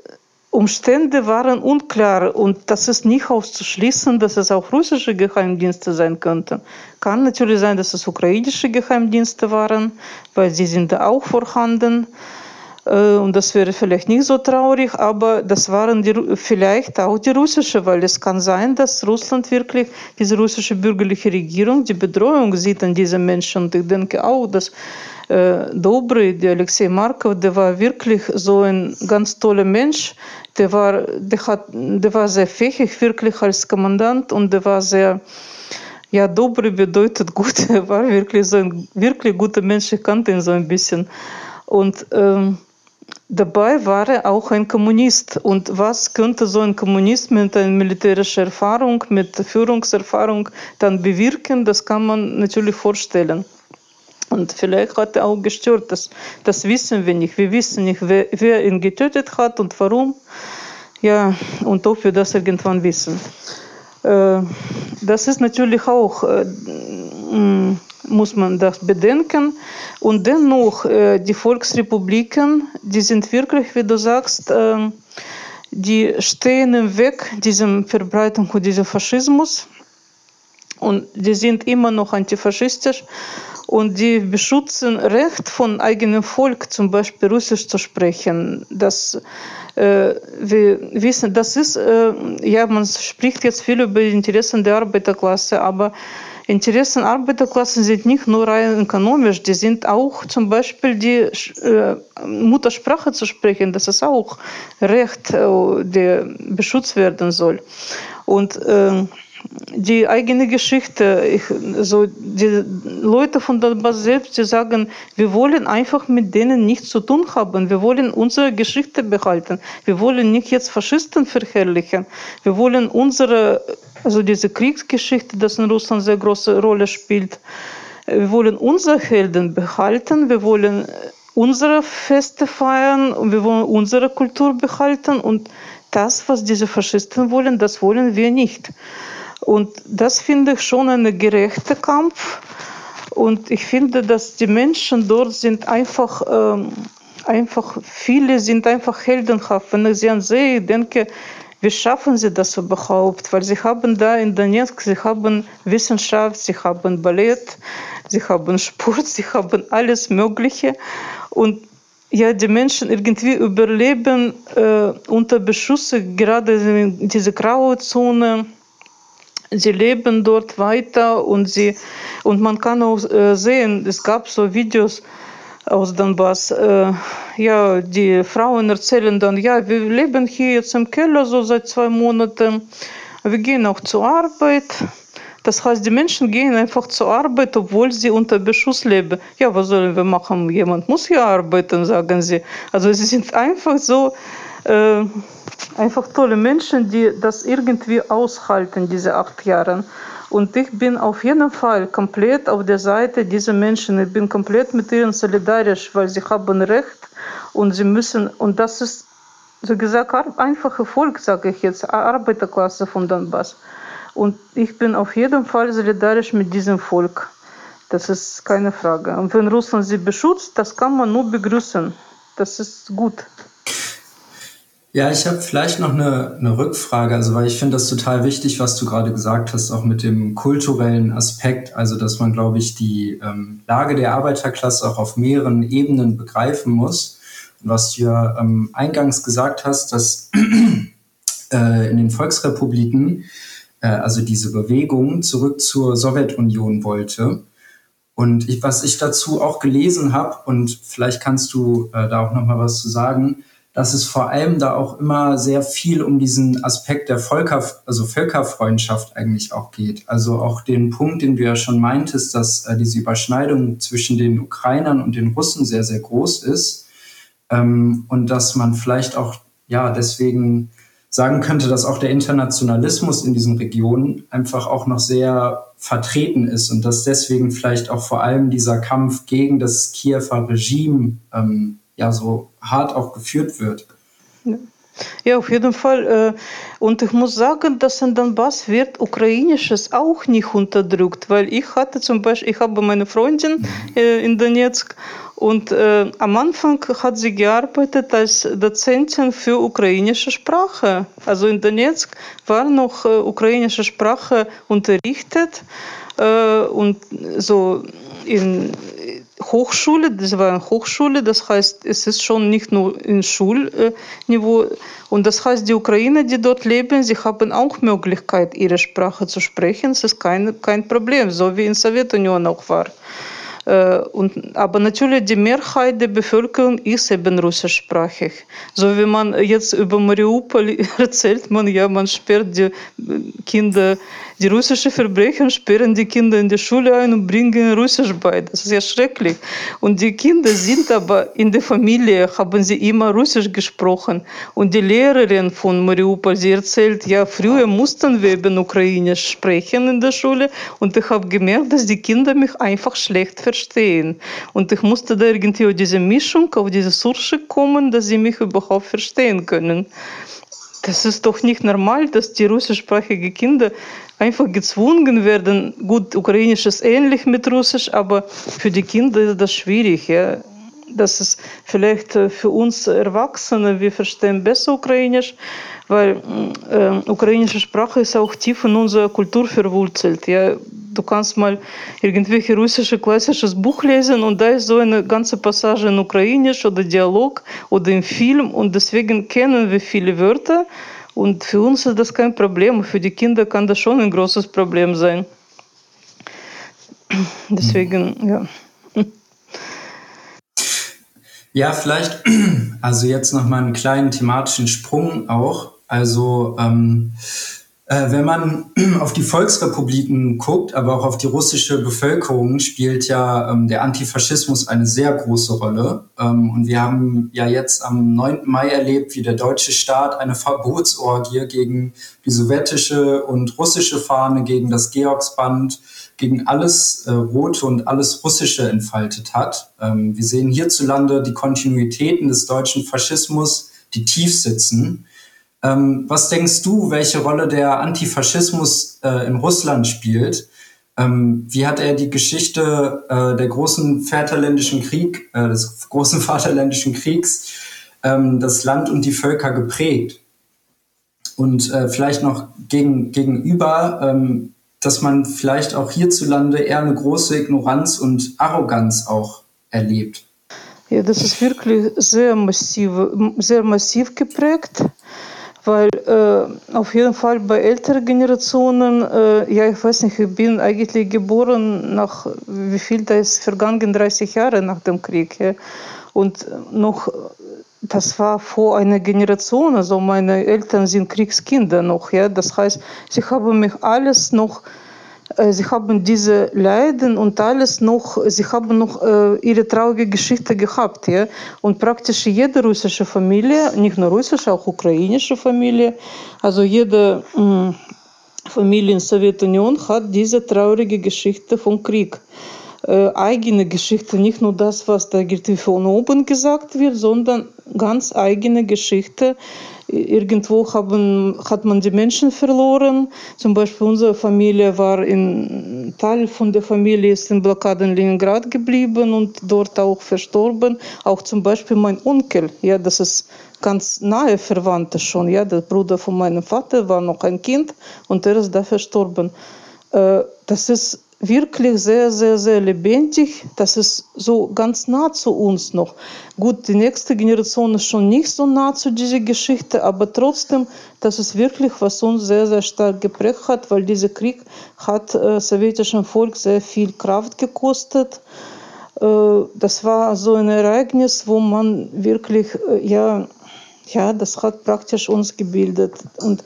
Umstände waren unklar und das ist nicht auszuschließen, dass es auch russische Geheimdienste sein könnten. Kann natürlich sein, dass es ukrainische Geheimdienste waren, weil sie sind auch vorhanden. Und das wäre vielleicht nicht so traurig, aber das waren die, vielleicht auch die russische, weil es kann sein, dass Russland wirklich, diese russische bürgerliche Regierung, die Bedrohung sieht an diese Menschen. Und ich denke auch, dass äh, Dobry, der Alexei Markov, der war wirklich so ein ganz toller Mensch. Der war, der hat, der war sehr fähig, wirklich als Kommandant und der war sehr, ja, Dobry bedeutet gut. Er war wirklich so ein wirklich guter Mensch. Ich kannte ihn so ein bisschen. Und ähm, Dabei war er auch ein Kommunist. Und was könnte so ein Kommunist mit einer militärischen Erfahrung, mit Führungserfahrung dann bewirken, das kann man natürlich vorstellen. Und vielleicht hat er auch gestört, das, das wissen wir nicht. Wir wissen nicht, wer, wer ihn getötet hat und warum. Ja, und ob wir das irgendwann wissen. Äh, das ist natürlich auch, äh, muss man das bedenken. Und dennoch, äh, die Volksrepubliken, die sind wirklich, wie du sagst, die stehen im Weg dieser Verbreitung von diesem Faschismus. Und die sind immer noch antifaschistisch und die beschützen Recht von eigenem Volk, zum Beispiel Russisch zu sprechen. Das äh, wir wissen, das ist, äh, ja, man spricht jetzt viel über die Interessen der Arbeiterklasse, aber Interessen Arbeiterklassen sind nicht nur rein ökonomisch, die sind auch zum Beispiel die äh, Muttersprache zu sprechen, das ist auch Recht, äh, der beschützt werden soll. Und äh, die eigene Geschichte. Ich, so die Leute von Donbass selbst, die sagen, wir wollen einfach mit denen nichts zu tun haben. Wir wollen unsere Geschichte behalten. Wir wollen nicht jetzt Faschisten verherrlichen. Wir wollen unsere, also diese Kriegsgeschichte, das in Russland sehr große Rolle spielt. Wir wollen unsere Helden behalten. Wir wollen unsere Feste feiern und wir wollen unsere Kultur behalten und das, was diese Faschisten wollen, das wollen wir nicht. Und das finde ich schon ein gerechter Kampf. Und ich finde, dass die Menschen dort sind einfach, ähm, einfach, viele sind einfach heldenhaft. Wenn ich sie ansehe, denke, wie schaffen sie das überhaupt? Weil sie haben da in Donetsk, sie haben Wissenschaft, sie haben Ballett, sie haben Sport, sie haben alles Mögliche. Und ja, die Menschen irgendwie überleben äh, unter Beschuss, gerade in diese graue Zone sie leben dort weiter und sie und man kann auch äh, sehen, es gab so Videos aus Donbass. Äh, ja, die Frauen erzählen dann, ja, wir leben hier jetzt im Keller so seit zwei Monaten. Wir gehen auch zur Arbeit. Das heißt, die Menschen gehen einfach zur Arbeit, obwohl sie unter Beschuss leben. Ja, was sollen wir machen? Jemand muss hier arbeiten, sagen sie. Also sie sind einfach so äh, einfach tolle Menschen, die das irgendwie aushalten, diese acht Jahre. Und ich bin auf jeden Fall komplett auf der Seite dieser Menschen. Ich bin komplett mit ihnen solidarisch, weil sie haben Recht und sie müssen, und das ist, so gesagt, einfacher Volk, sage ich jetzt, Arbeiterklasse von Donbass. Und ich bin auf jeden Fall solidarisch mit diesem Volk. Das ist keine Frage. Und wenn Russland sie beschützt, das kann man nur begrüßen. Das ist gut. Ja, ich habe vielleicht noch eine, eine Rückfrage, also weil ich finde das total wichtig, was du gerade gesagt hast, auch mit dem kulturellen Aspekt, also dass man, glaube ich, die ähm, Lage der Arbeiterklasse auch auf mehreren Ebenen begreifen muss. Und was du ja ähm, eingangs gesagt hast, dass äh, in den Volksrepubliken, äh, also diese Bewegung zurück zur Sowjetunion wollte. Und ich, was ich dazu auch gelesen habe, und vielleicht kannst du äh, da auch noch mal was zu sagen, dass es vor allem da auch immer sehr viel um diesen Aspekt der Völker, also Völkerfreundschaft eigentlich auch geht. Also auch den Punkt, den du ja schon meintest, dass äh, diese Überschneidung zwischen den Ukrainern und den Russen sehr, sehr groß ist. Ähm, und dass man vielleicht auch, ja, deswegen sagen könnte, dass auch der Internationalismus in diesen Regionen einfach auch noch sehr vertreten ist und dass deswegen vielleicht auch vor allem dieser Kampf gegen das Kiewer Regime ähm, ja so hart auch geführt wird. Ja, auf jeden Fall. Äh, und ich muss sagen, dass in Donbass wird Ukrainisches auch nicht unterdrückt, weil ich hatte zum Beispiel, ich habe meine Freundin mhm. äh, in Donetsk und äh, am Anfang hat sie gearbeitet als Dozentin für ukrainische Sprache. Also in Donetsk war noch ukrainische Sprache unterrichtet und so in Hochschule, das war eine Hochschule, das heißt, es ist schon nicht nur in Schulniveau. Und das heißt, die Ukrainer, die dort leben, sie haben auch Möglichkeit, ihre Sprache zu sprechen. Es ist kein, kein Problem, so wie in der Sowjetunion auch war. Äh, und, aber natürlich die Mehrheit der Bevölkerung ist eben russischsprachig. So wie man jetzt über Mariupol erzählt, man ja, man sperrt die Kinder die russischen Verbrecher sperren die Kinder in die Schule ein und bringen Russisch bei. Das ist ja schrecklich. Und die Kinder sind aber in der Familie, haben sie immer Russisch gesprochen. Und die Lehrerin von Mariupol, sie erzählt, ja, früher mussten wir eben Ukrainisch sprechen in der Schule. Und ich habe gemerkt, dass die Kinder mich einfach schlecht verstehen. Und ich musste da irgendwie auf diese Mischung, auf diese Sursche kommen, dass sie mich überhaupt verstehen können. Das ist doch nicht normal, dass die russischsprachigen Kinder einfach gezwungen werden. Gut, Ukrainisch ist ähnlich mit Russisch, aber für die Kinder ist das schwierig. Ja. Das ist vielleicht äh, für uns Erwachsene, wir verstehen besser Ukrainisch, weil äh, ukrainische Sprache ist auch tief in unserer Kultur verwurzelt. Ja. Du kannst mal irgendwelche russische klassisches Buch lesen und da ist so eine ganze Passage in Ukrainisch oder Dialog oder im Film und deswegen kennen wir viele Wörter und für uns ist das kein Problem. Für die Kinder kann das schon ein großes Problem sein. Deswegen, ja. Ja, vielleicht, also jetzt nochmal einen kleinen thematischen Sprung auch. Also ähm, äh, wenn man auf die Volksrepubliken guckt, aber auch auf die russische Bevölkerung, spielt ja ähm, der Antifaschismus eine sehr große Rolle. Ähm, und wir haben ja jetzt am 9. Mai erlebt, wie der deutsche Staat eine Verbotsorgie gegen die sowjetische und russische Fahne, gegen das Georgsband, gegen alles äh, Rote und alles Russische entfaltet hat. Ähm, wir sehen hierzulande die Kontinuitäten des deutschen Faschismus, die tief sitzen. Ähm, was denkst du, welche Rolle der Antifaschismus äh, in Russland spielt? Ähm, wie hat er die Geschichte äh, der großen Vaterländischen Krieg, äh, des großen Vaterländischen Kriegs, ähm, das Land und die Völker geprägt? Und äh, vielleicht noch gegen, gegenüber, ähm, dass man vielleicht auch hierzulande eher eine große Ignoranz und Arroganz auch erlebt. Ja, das ist wirklich sehr massiv, sehr massiv geprägt weil äh, auf jeden Fall bei älteren Generationen, äh, ja, ich weiß nicht, ich bin eigentlich geboren nach, wie viel da ist vergangen, 30 Jahre nach dem Krieg. Ja. Und noch, das war vor einer Generation, also meine Eltern sind Kriegskinder noch, ja. Das heißt, sie haben mich alles noch sie haben diese Leiden und alles noch, sie haben noch äh, ihre traurige Geschichte gehabt. Ja? Und praktisch jede russische Familie, nicht nur russische, auch ukrainische Familie, also jede mh, Familie in der Sowjetunion hat diese traurige Geschichte vom Krieg. Äh, eigene Geschichte, nicht nur das, was da von oben gesagt wird, sondern ganz eigene Geschichte, Irgendwo haben, hat man die Menschen verloren. Zum Beispiel unsere Familie war in Teil von der Familie ist in Blockade in Leningrad geblieben und dort auch verstorben. Auch zum Beispiel mein Onkel, ja, das ist ganz nahe Verwandte schon, ja, der Bruder von meinem Vater war noch ein Kind und er ist da verstorben. Äh, das ist wirklich sehr, sehr, sehr lebendig. Das ist so ganz nah zu uns noch. Gut, die nächste Generation ist schon nicht so nah zu dieser Geschichte, aber trotzdem, das ist wirklich, was uns sehr, sehr stark geprägt hat, weil dieser Krieg hat äh, sowjetischem Volk sehr viel Kraft gekostet. Äh, das war so ein Ereignis, wo man wirklich, äh, ja, ja, das hat praktisch uns gebildet. Und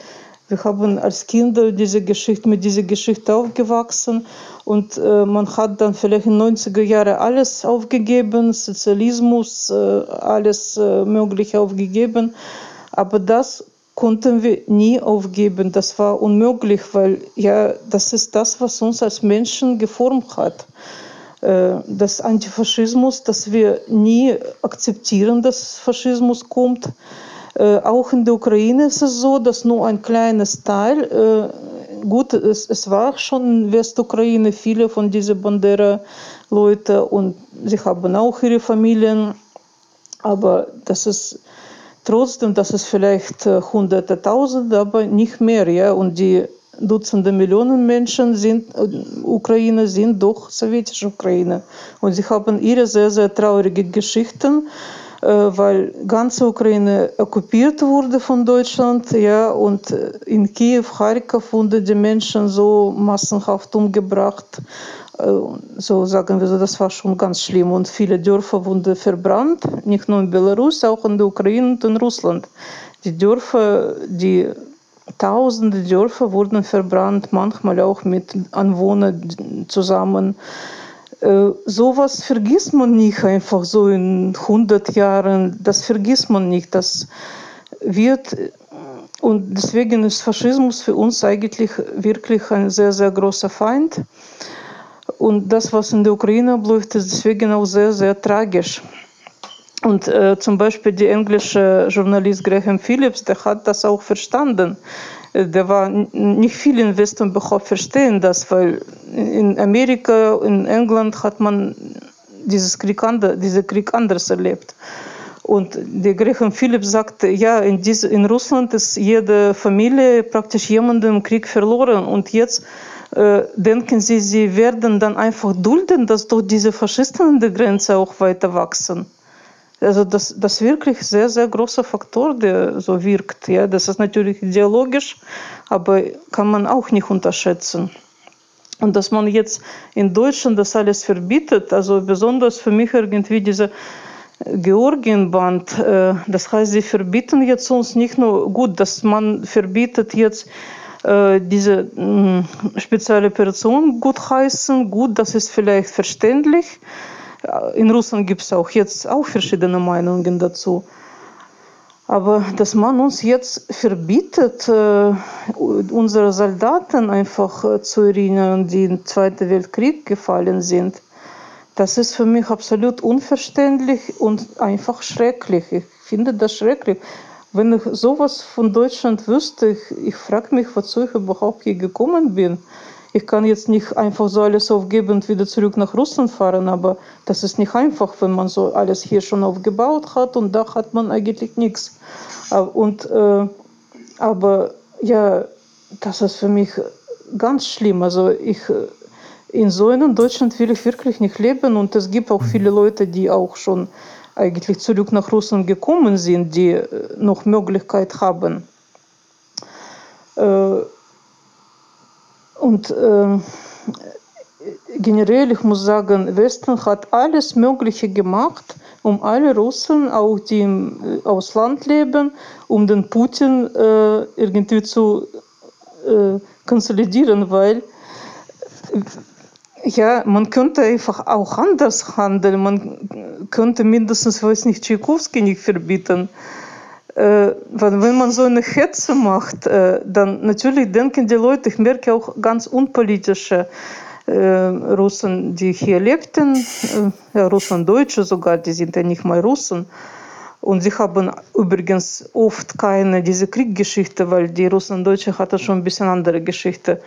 wir haben als Kinder diese Geschichte, mit dieser Geschichte aufgewachsen und äh, man hat dann vielleicht in den 90er Jahren alles aufgegeben, Sozialismus, äh, alles äh, Mögliche aufgegeben. Aber das konnten wir nie aufgeben. Das war unmöglich, weil ja, das ist das, was uns als Menschen geformt hat. Äh, das Antifaschismus, dass wir nie akzeptieren, dass Faschismus kommt. Äh, auch in der Ukraine ist es so, dass nur ein kleines Teil, äh, gut, es, es war schon in Westukraine viele von diesen Bandera-Leute und sie haben auch ihre Familien, aber das ist trotzdem, das ist vielleicht äh, hunderte, tausende, aber nicht mehr, ja, und die Dutzende Millionen Menschen sind, Ukraine sind doch sowjetische Ukraine. Und sie haben ihre sehr, sehr traurige Geschichten. Äh, weil ganze Ukraine okkupiert wurde von Deutschland, ja, und in Kiew, Kharkov wurden die Menschen so massenhaft umgebracht. Äh, so sagen wir so, das war schon ganz schlimm. Und viele Dörfer wurden verbrannt, nicht nur in Belarus, auch in der Ukraine und in Russland. Die Dörfer, die tausende Dörfer wurden verbrannt, manchmal auch mit Anwohnern zusammen. Äh, sowas vergisst man nicht einfach so in 100 Jahren. Das vergisst man nicht. Das wird und deswegen ist Faschismus für uns eigentlich wirklich ein sehr, sehr großer Feind. Und das, was in der Ukraine abläuft, ist deswegen auch sehr, sehr tragisch. Und äh, zum Beispiel der englische Journalist Graham Phillips, der hat das auch verstanden. Der war nicht viel in Westen überhaupt verstehen das, weil in Amerika, in England hat man dieses Krieg, diese Krieg anders erlebt. Und der Graham Phillips sagte, ja, in, diese, in Russland ist jede Familie praktisch jemanden im Krieg verloren und jetzt äh, denken sie, sie werden dann einfach dulden, dass durch diese Faschisten an der Grenze auch weiter wachsen. Also das, das wirklich sehr, sehr großer Faktor, der so wirkt. Ja, das ist natürlich ideologisch, aber kann man auch nicht unterschätzen. Und dass man jetzt in Deutschland das alles verbietet, also besonders für mich irgendwie diese Georgienband, äh, das heißt, sie verbieten jetzt uns nicht nur gut, dass man verbietet jetzt äh, diese mh, spezielle Operation gut heißen, gut, das ist vielleicht verständlich, in Russland gibt es auch jetzt auch verschiedene Meinungen dazu. Aber dass man uns jetzt verbietet, äh, unsere Soldaten einfach äh, zu erinnern, die im Zweiten Weltkrieg gefallen sind, das ist für mich absolut unverständlich und einfach schrecklich. Ich finde das schrecklich. Wenn ich sowas von Deutschland wüsste, ich, ich frage mich, wozu ich überhaupt hier gekommen bin ich kann jetzt nicht einfach so alles aufgeben und wieder zurück nach Russland fahren, aber das ist nicht einfach, wenn man so alles hier schon aufgebaut hat und da hat man eigentlich nichts. Äh, und, äh, aber ja, das ist für mich ganz schlimm. Also ich, in so einem Deutschland will ich wirklich nicht leben und es gibt auch viele Leute, die auch schon eigentlich zurück nach Russland gekommen sind, die äh, noch Möglichkeit haben. Äh, und äh, generell, ich muss sagen, Westen hat alles Mögliche gemacht, um alle Russen, auch die im äh, Ausland leben, um den Putin äh, irgendwie zu äh, konsolidieren, weil ja, man könnte einfach auch anders handeln. Man könnte mindestens, weiß nicht, Tchaikovsky nicht verbieten. Wenn man so eine Hetze macht, dann natürlich denken die Leute, ich merke auch ganz unpolitische Russen, die hier lebten, ja, Russlanddeutsche sogar, die sind ja nicht mal Russen. Und sie haben übrigens oft keine diese Kriegsgeschichte, weil die Russlanddeutsche hatte schon ein bisschen andere Geschichte.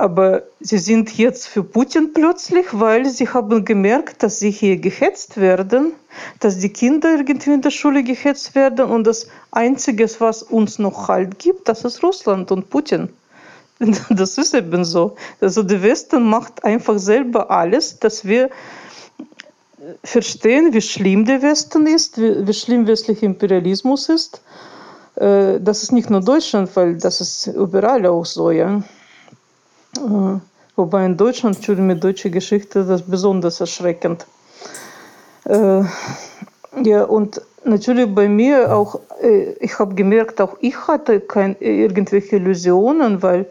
Aber sie sind jetzt für Putin plötzlich, weil sie haben gemerkt, dass sie hier gehetzt werden, dass die Kinder irgendwie in der Schule gehetzt werden und das Einzige, was uns noch Halt gibt, das ist Russland und Putin. Das ist eben so. Also der Westen macht einfach selber alles, dass wir verstehen, wie schlimm der Westen ist, wie, wie schlimm westlicher Imperialismus ist. Äh, das ist nicht nur Deutschland, weil das ist überall auch so, ja. Äh, wobei in Deutschland, Entschuldigung, mit deutscher Geschichte, das besonders erschreckend. Äh, ja, und natürlich bei mir auch, äh, ich habe gemerkt, auch ich hatte keine irgendwelche Illusionen, weil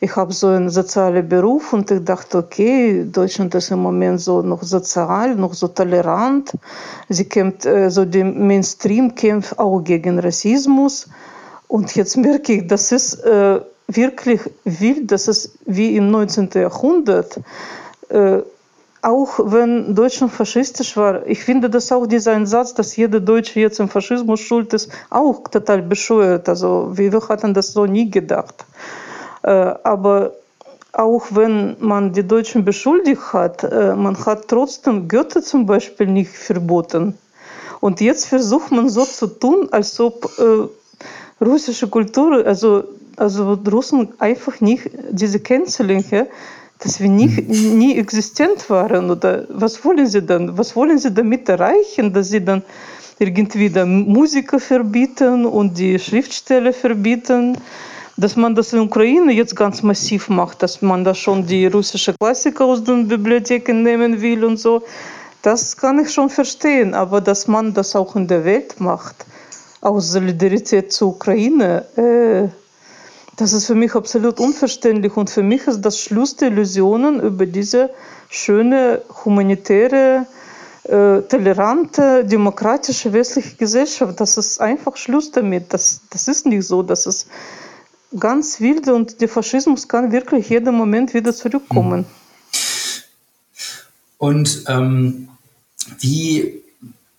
ich habe so einen sozialen Beruf und ich dachte, okay, Deutschland ist im Moment so noch sozial, noch so tolerant. Sie kämpft, so der Mainstream kämpft auch gegen Rassismus. Und jetzt merke ich, das ist wirklich will, dass es wie im 19. Jahrhundert, äh, auch wenn Deutschland faschistisch war, ich finde das auch dieser Satz, dass jeder Deutsche jetzt im Faschismus schuld ist, auch total bescheuert. Also wir, wir hatten das so nie gedacht. Äh, aber auch wenn man die Deutschen beschuldigt hat, äh, man hat trotzdem Goethe zum Beispiel nicht verboten. Und jetzt versucht man so zu tun, als ob äh, russische Kultur, also also Russen einfach nicht diese Canceling, ja, dass wir nicht, nie existent waren. Oder was wollen sie dann? Was wollen sie damit erreichen, dass sie dann irgendwie dann Musiker verbieten und die Schriftsteller verbieten? Dass man das in der Ukraine jetzt ganz massiv macht, dass man da schon die russische Klassiker aus den Bibliotheken nehmen will und so, das kann ich schon verstehen. Aber dass man das auch in der Welt macht, aus Solidarität zur Ukraine, äh, das ist für mich absolut unverständlich und für mich ist das Schluss der Illusionen über diese schöne, humanitäre, äh, tolerante, demokratische westliche Gesellschaft. Das ist einfach Schluss damit. Das, das ist nicht so. Das ist ganz wild und der Faschismus kann wirklich jeden Moment wieder zurückkommen. Mhm. Und ähm, wie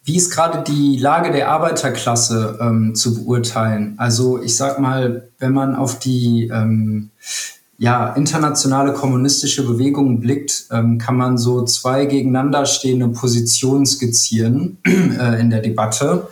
Wie ist gerade die Lage der Arbeiterklasse ähm, zu beurteilen? Also ich sag mal, wenn man auf die ähm, ja, internationale kommunistische Bewegung blickt, ähm, kann man so zwei gegeneinander stehende Positionen skizzieren äh, in der Debatte.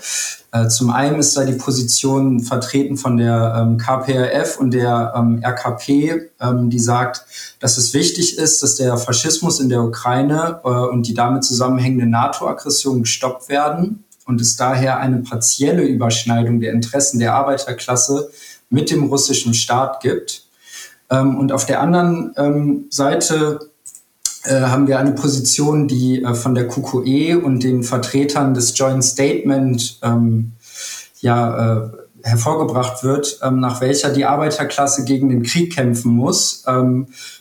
Äh, zum einen ist da die Position vertreten von der ähm, KPRF und der ähm, RKP, ähm, die sagt, dass es wichtig ist, dass der Faschismus in der Ukraine äh, und die damit zusammenhängende NATO-Aggression gestoppt werden und es daher eine partielle Überschneidung der Interessen der Arbeiterklasse mit dem russischen Staat gibt. Ähm, und auf der anderen ähm, Seite äh, haben wir eine Position, die äh, von der QQE und den Vertretern des Joint Statement ähm, ja, äh, hervorgebracht wird, nach welcher die Arbeiterklasse gegen den Krieg kämpfen muss,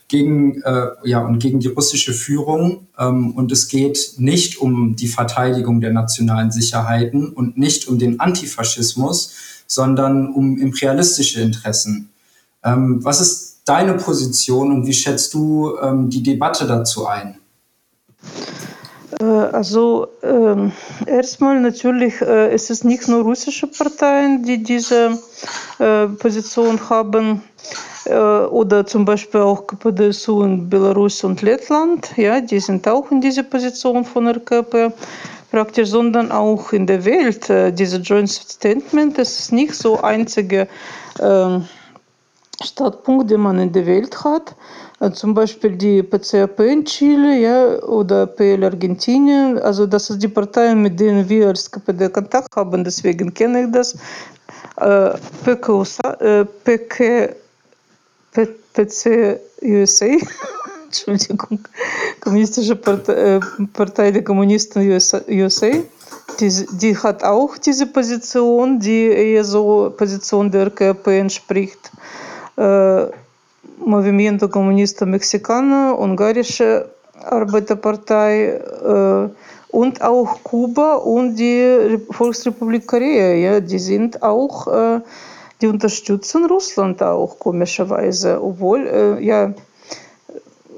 gegen, ja, und gegen die russische Führung. Und es geht nicht um die Verteidigung der nationalen Sicherheiten und nicht um den Antifaschismus, sondern um imperialistische Interessen. Was ist deine Position und wie schätzt du ähm, die Debatte dazu ein? Äh, also äh, erstmal natürlich äh, ist es nicht nur russische Parteien, die diese äh, Position haben äh, oder zum Beispiel auch KPDSU in Belarus und Lettland, ja, die sind auch in dieser Position von RKP praktisch, sondern auch in der Welt. Äh, diese Joint Statement, das ist nicht so einzige ähm, Standpunkt, den man in der Welt hat. Zum Beispiel die PCAP in Chile ja, oder PL Argentinien. Also das sind die Parteien, mit denen wir als KPD Kontakt haben, deswegen kenne ich das. Äh, PK, PC USA, Entschuldigung, Kommunistische Partei, Partei der Kommunisten USA, die, die hat auch diese Position, die eher so Position der RKP entspricht. Movimiento Comunista Mexicano, ungarische Arbeiterpartei und auch Kuba und die Volksrepublik Korea. Ja, die sind auch, die unterstützen Russland auch komischerweise, obwohl ja,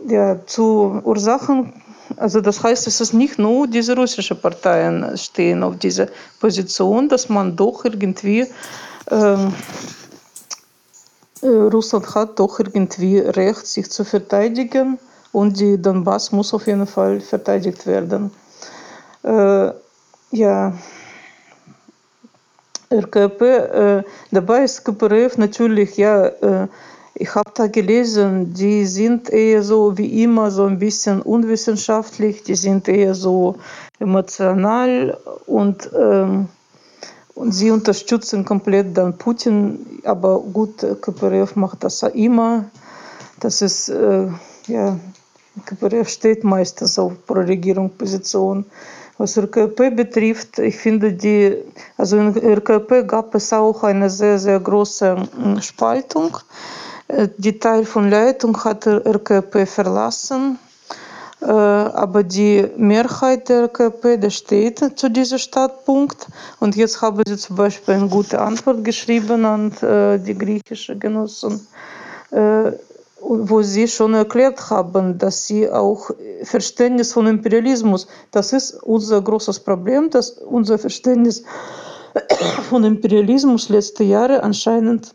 ja zu Ursachen also das heißt, es ist nicht nur diese russischen Parteien stehen auf dieser Position, dass man doch irgendwie ähm, Russland hat doch irgendwie Recht, sich zu verteidigen und die Donbass muss auf jeden Fall verteidigt werden. Äh, ja, RKP, äh, dabei ist KPRF natürlich, ja, äh, ich habe da gelesen, die sind eher so wie immer so ein bisschen unwissenschaftlich, die sind eher so emotional und ähm, und sie unterstützen komplett dann Putin, aber gut, KPRF macht das immer. Das ist, äh, ja, KPRF steht meistens auf Pro-Regierung-Position. Was RKP betrifft, ich finde die, also in RKP gab es auch eine sehr, sehr große Spaltung. Die Teil von Leitung hat RKP verlassen aber die Mehrheit der KP der steht zu diesem Standpunkt. Und jetzt haben sie zum Beispiel eine gute Antwort geschrieben an die griechischen Genossen, wo sie schon erklärt haben, dass sie auch Verständnis von Imperialismus, das ist unser großes Problem, dass unser Verständnis von Imperialismus letzte Jahre anscheinend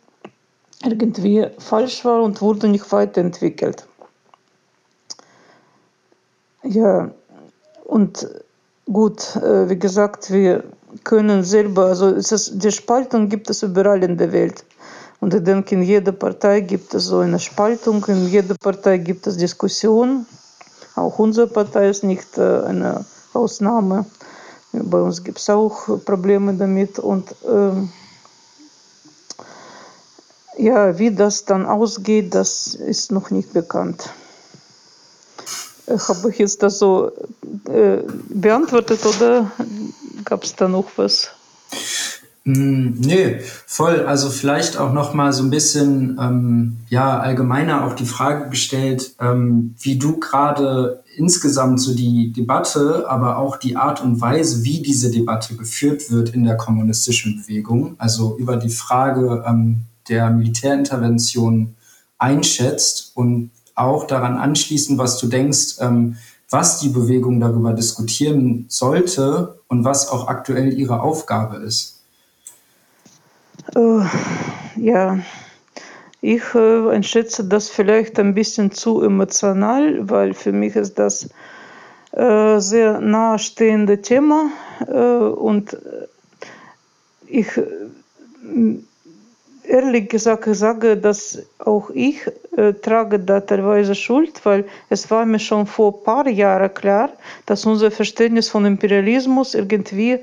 irgendwie falsch war und wurde nicht weiterentwickelt. Ja, und gut, wie gesagt, wir können selber, also ist, die Spaltung gibt es überall in der Welt. Und ich denke, in jeder Partei gibt es so eine Spaltung, in jeder Partei gibt es Diskussionen. Auch unsere Partei ist nicht eine Ausnahme. Bei uns gibt es auch Probleme damit. Und ähm, ja, wie das dann ausgeht, das ist noch nicht bekannt. Habe ich jetzt das so äh, beantwortet oder gab es da noch was? Mm, nee, voll. Also vielleicht auch noch mal so ein bisschen ähm, ja allgemeiner auch die Frage gestellt, ähm, wie du gerade insgesamt so die Debatte, aber auch die Art und Weise, wie diese Debatte geführt wird in der kommunistischen Bewegung, also über die Frage ähm, der Militärintervention einschätzt und auch daran anschließen, was du denkst, ähm, was die Bewegung darüber diskutieren sollte und was auch aktuell ihre Aufgabe ist? Äh, ja, ich äh, einschätze das vielleicht ein bisschen zu emotional, weil für mich ist das äh, sehr nahestehende Thema äh, und ich ehrlich gesagt sage, dass auch ich äh, trage da teilweise Schuld, weil es war mir schon vor ein paar Jahren klar, dass unser Verständnis von Imperialismus irgendwie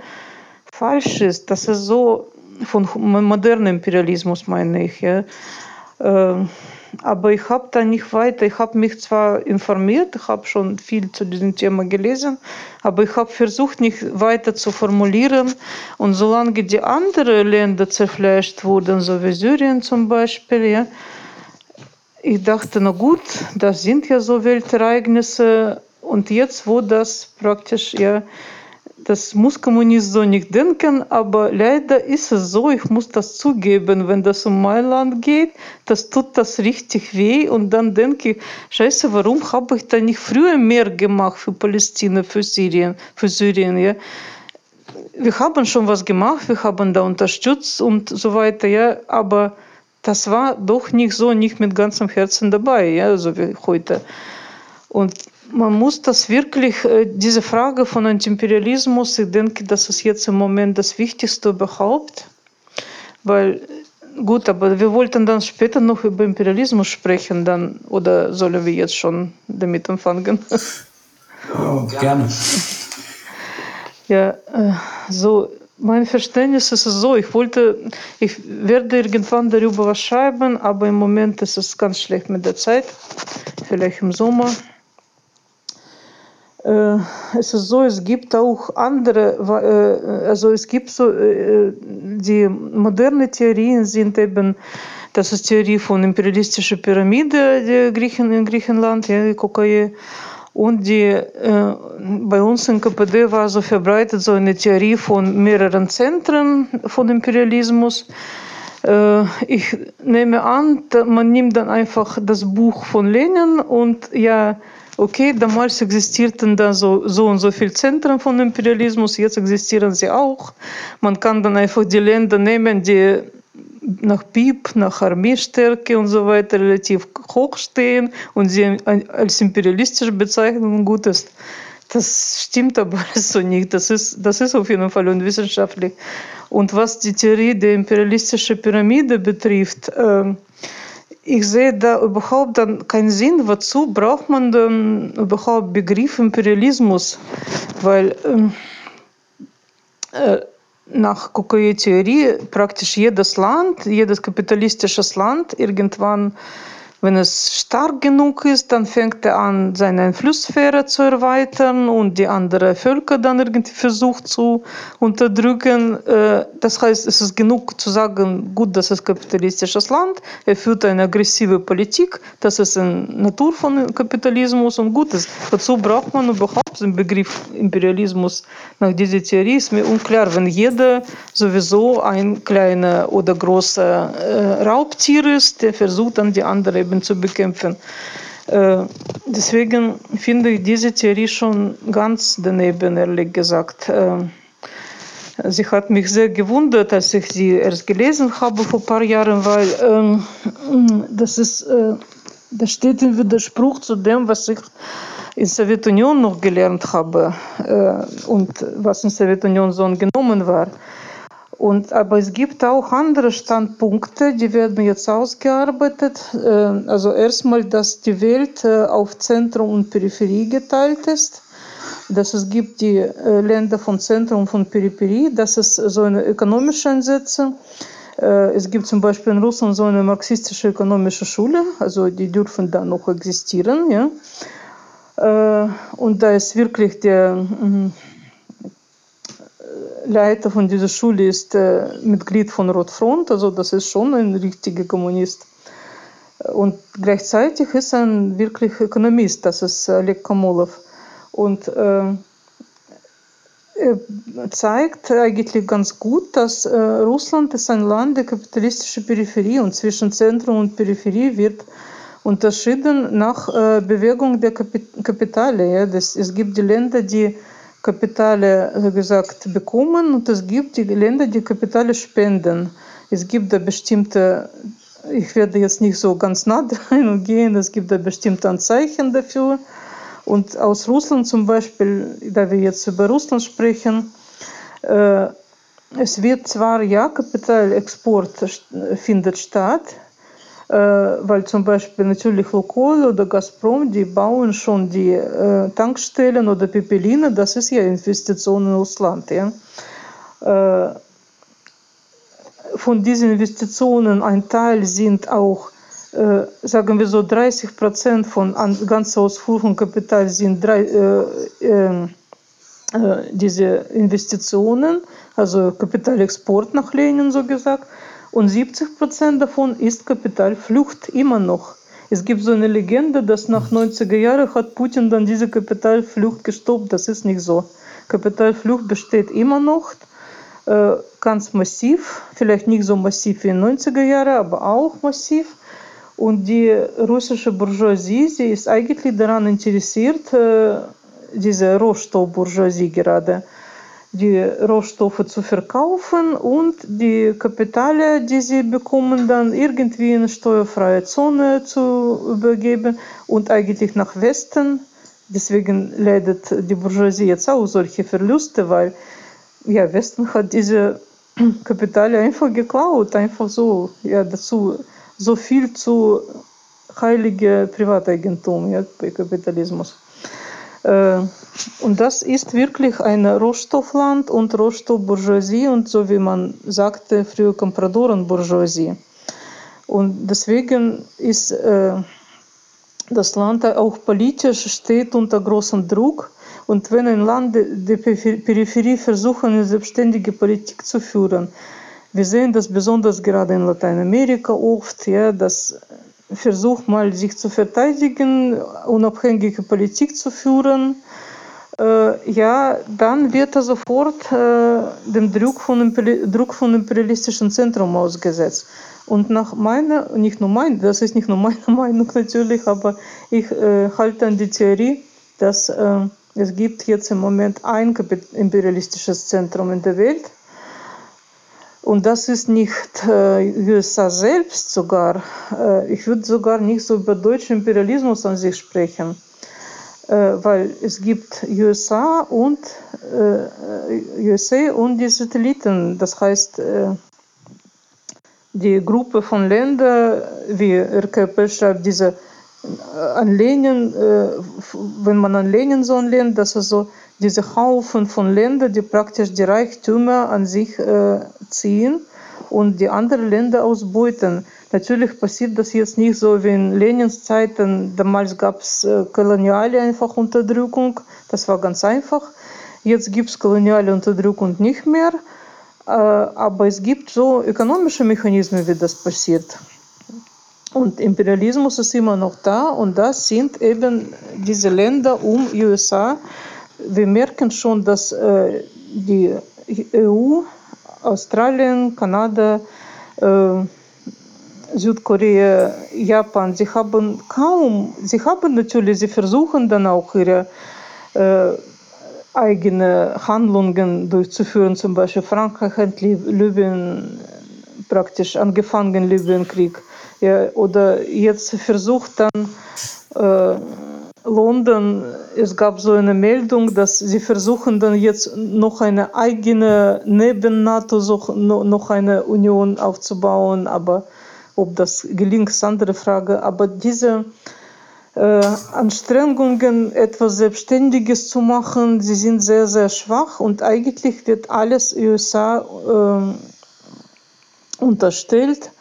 falsch ist. Das ist so von modernem Imperialismus meine ich. Ja. Äh, aber ich habe da nicht weiter, ich habe mich zwar informiert, ich habe schon viel zu diesem Thema gelesen, aber ich habe versucht, nicht weiter zu formulieren. Und solange die anderen Länder zerfleischt wurden, so wie Syrien zum Beispiel, ja, ich dachte, na gut, das sind ja so Weltereignisse. Und jetzt, wo das praktisch ja das muss Kommunist so nicht denken, aber leider ist es so, ich muss das zugeben, wenn das um mein Land geht, das tut das richtig weh und dann denke ich, scheiße, warum habe ich da nicht früher mehr gemacht für Palästina, für Syrien, für Syrien, ja? Wir haben schon was gemacht, wir haben da unterstützt und so weiter, ja, aber das war doch nicht so, nicht mit ganzem Herzen dabei, ja, so wie heute. Und man muss das wirklich, äh, diese Frage von Antiimperialismus, ich denke, das ist jetzt im Moment das Wichtigste überhaupt, weil gut, aber wir wollten dann später noch über Imperialismus sprechen, dann oder sollen wir jetzt schon damit anfangen? Oh, gerne. Ja, äh, so mein Verständnis ist so, ich wollte, ich werde irgendwann darüber was schreiben, aber im Moment ist es ganz schlecht mit der Zeit, vielleicht im Sommer. Äh, es ist so, es gibt auch andere, äh, also es gibt so, äh, die moderne Theorien sind eben, das ist Theorie von imperialistischer Pyramide der Griechen in Griechenland, ja, die Kokaie. Und die, äh, bei uns in KPD war so verbreitet so eine Theorie von mehreren Zentren von Imperialismus. Äh, ich nehme an, man nimmt dann einfach das Buch von Lenin und ja, okay, damals existierten da so, so und so viele Zentren von Imperialismus, jetzt existieren sie auch. Man kann dann einfach die Länder nehmen, die nach BIP, nach Armeestärke und so weiter relativ hoch stehen und sie als imperialistisch bezeichnen, gut ist. Das stimmt aber so nicht. Das ist, das ist auf jeden Fall unwissenschaftlich. Und was die Theorie der imperialistischen Pyramide betrifft, äh, ich sehe da überhaupt dann keinen Sinn. Wozu braucht man denn überhaupt Begriff Imperialismus? Weil äh, nach Kokoye-Theorie praktisch jedes Land, jedes kapitalistisches Land irgendwann wenn es stark genug ist, dann fängt er an, seine Einflusssphäre zu erweitern und die anderen Völker dann irgendwie versucht zu unterdrücken. Äh, das heißt, es ist genug zu sagen, gut, das ist kapitalistisches Land, er führt eine aggressive Politik, das ist eine Natur von Kapitalismus und gut ist. Dazu braucht man überhaupt den Begriff Imperialismus. Nach dieser Theorie ist mir unklar, wenn jeder sowieso ein kleiner oder großer äh, Raubtier ist, der versucht dann die anderen eben zu bekämpfen. Äh, deswegen finde ich diese Theorie schon ganz daneben, ehrlich gesagt. Äh, sie hat mich sehr gewundert, als ich sie erst gelesen habe vor ein paar Jahren, weil ähm, das, ist, äh, das steht im Widerspruch zu dem, was ich in der Sowjetunion noch gelernt habe und was in der Sowjetunion so genommen war. Und, aber es gibt auch andere Standpunkte, die werden jetzt ausgearbeitet. Also erstmal, dass die Welt auf Zentrum und Peripherie geteilt ist. Dass es gibt die Länder von Zentrum und von Peripherie. Das ist so eine ökonomische Ansätze. Es gibt zum Beispiel in Russland so eine marxistische ökonomische Schule, also die dürfen da noch existieren. Ja. Und da ist wirklich der Leiter von dieser Schule ist äh, Mitglied von Rotfront, also das ist schon ein richtiger Kommunist. Und gleichzeitig ist er ein wirklich Ökonomist, das ist Oleg Komolov. Und äh, zeigt eigentlich ganz gut, dass äh, Russland ist ein Land der kapitalistischen Peripherie und zwischen Zentrum und Peripherie wird unterschieden nach äh, Bewegung der Kapitale. Ja? Das, es gibt die Länder, die Kapitale, so gesagt, bekommen und es gibt die Länder, die Kapitale spenden. Es gibt da bestimmte, ich werde jetzt nicht so ganz nah dran gehen, es gibt da bestimmte Anzeichen dafür. Und aus Russland zum Beispiel, da wir jetzt über Russland sprechen, äh, es wird zwar ja Kapitalexport findet statt, weil zum Beispiel natürlich Lukoil oder Gazprom, die bauen schon die äh, Tankstellen oder Pipeline, das ist ja Investitionen in Russland. Ja. Äh, von diesen Investitionen ein Teil sind auch, äh, sagen wir so, 30 Prozent von an, ganzer Ausfuhr von Kapital sind drei, äh, diese Investitionen, also Kapitalexport nach Lenin so gesagt. Und 70 Prozent davon ist Kapitalflucht immer noch. Es gibt so eine Legende, dass nach 90er Jahren hat Putin dann diese Kapitalflucht gestoppt. Das ist nicht so. Kapitalflucht besteht immer noch, äh, ganz massiv, vielleicht nicht so massiv wie in den 90er Jahren, aber auch massiv. Und die russische Bourgeoisie, sie ist eigentlich daran interessiert, äh, diese Rohstoffbourgeoisie gerade, die Rohstoffe zu verkaufen und die Kapitale, die sie bekommen, dann irgendwie in steuerfreie Zone zu übergeben und eigentlich nach Westen. Deswegen leidet die Bourgeoisie jetzt auch solche Verluste, weil ja, Westen hat diese Kapitale einfach geklaut, einfach so, ja, dazu so viel zu heilige Privateigentum ja, bei Kapitalismus. Äh, und das ist wirklich ein Rohstoffland und Rohstoffbourgeoisie und so wie man sagte früher Kompradorenbourgeoisie. Und deswegen ist äh, das Land auch politisch steht unter großem Druck. Und wenn ein Land der Peripherie versucht, eine selbstständige Politik zu führen, wir sehen das besonders gerade in Lateinamerika oft, ja, dass versucht mal sich zu verteidigen, unabhängige Politik zu führen, äh, ja, dann wird er sofort äh, dem Druck von, Druck von imperialistischen Zentrum ausgesetzt. Und nach meiner, nicht nur mein, das ist nicht nur meine Meinung natürlich, aber ich äh, halte an die Theorie, dass äh, es gibt jetzt im Moment ein imperialistisches Zentrum in der Welt und das ist nicht äh, USA selbst sogar. Äh, ich würde sogar nicht so über deutschen Imperialismus an sich sprechen, weil es gibt USA und äh, USA und die Satelliten. Das heißt, äh, die Gruppe von Ländern, wie RKP schreibt, diese äh, an Lenin, wenn man an Lenin so anlehnt, dass er so diese Haufen von Ländern, die praktisch die Reichtümer an sich äh, ziehen und die anderen Länder ausbeuten. Natürlich passiert das jetzt nicht so wie in Lenins Zeiten. Damals gab es äh, koloniale einfach Unterdrückung. Das war ganz einfach. Jetzt gibt es koloniale Unterdrückung nicht mehr. Äh, aber es gibt so ökonomische Mechanismen, wie das passiert. Und Imperialismus ist immer noch da und das sind eben diese Länder um USA, wir merken schon, dass äh, die EU, Australien, Kanada, äh, Südkorea, Japan, sie haben kaum, sie haben natürlich, sie versuchen dann auch ihre äh, eigene Handlungen durchzuführen. Zum Beispiel Frankreich hat Libyen praktisch angefangen, Libyenkrieg. Ja, oder jetzt versucht dann äh, London, es gab so eine Meldung, dass sie versuchen dann jetzt noch eine eigene, neben NATO noch eine Union aufzubauen, aber ob das gelingt, ist eine andere Frage. Aber diese äh, Anstrengungen, etwas Selbstständiges zu machen, sie sind sehr, sehr schwach und eigentlich wird alles USA äh, unterstellt.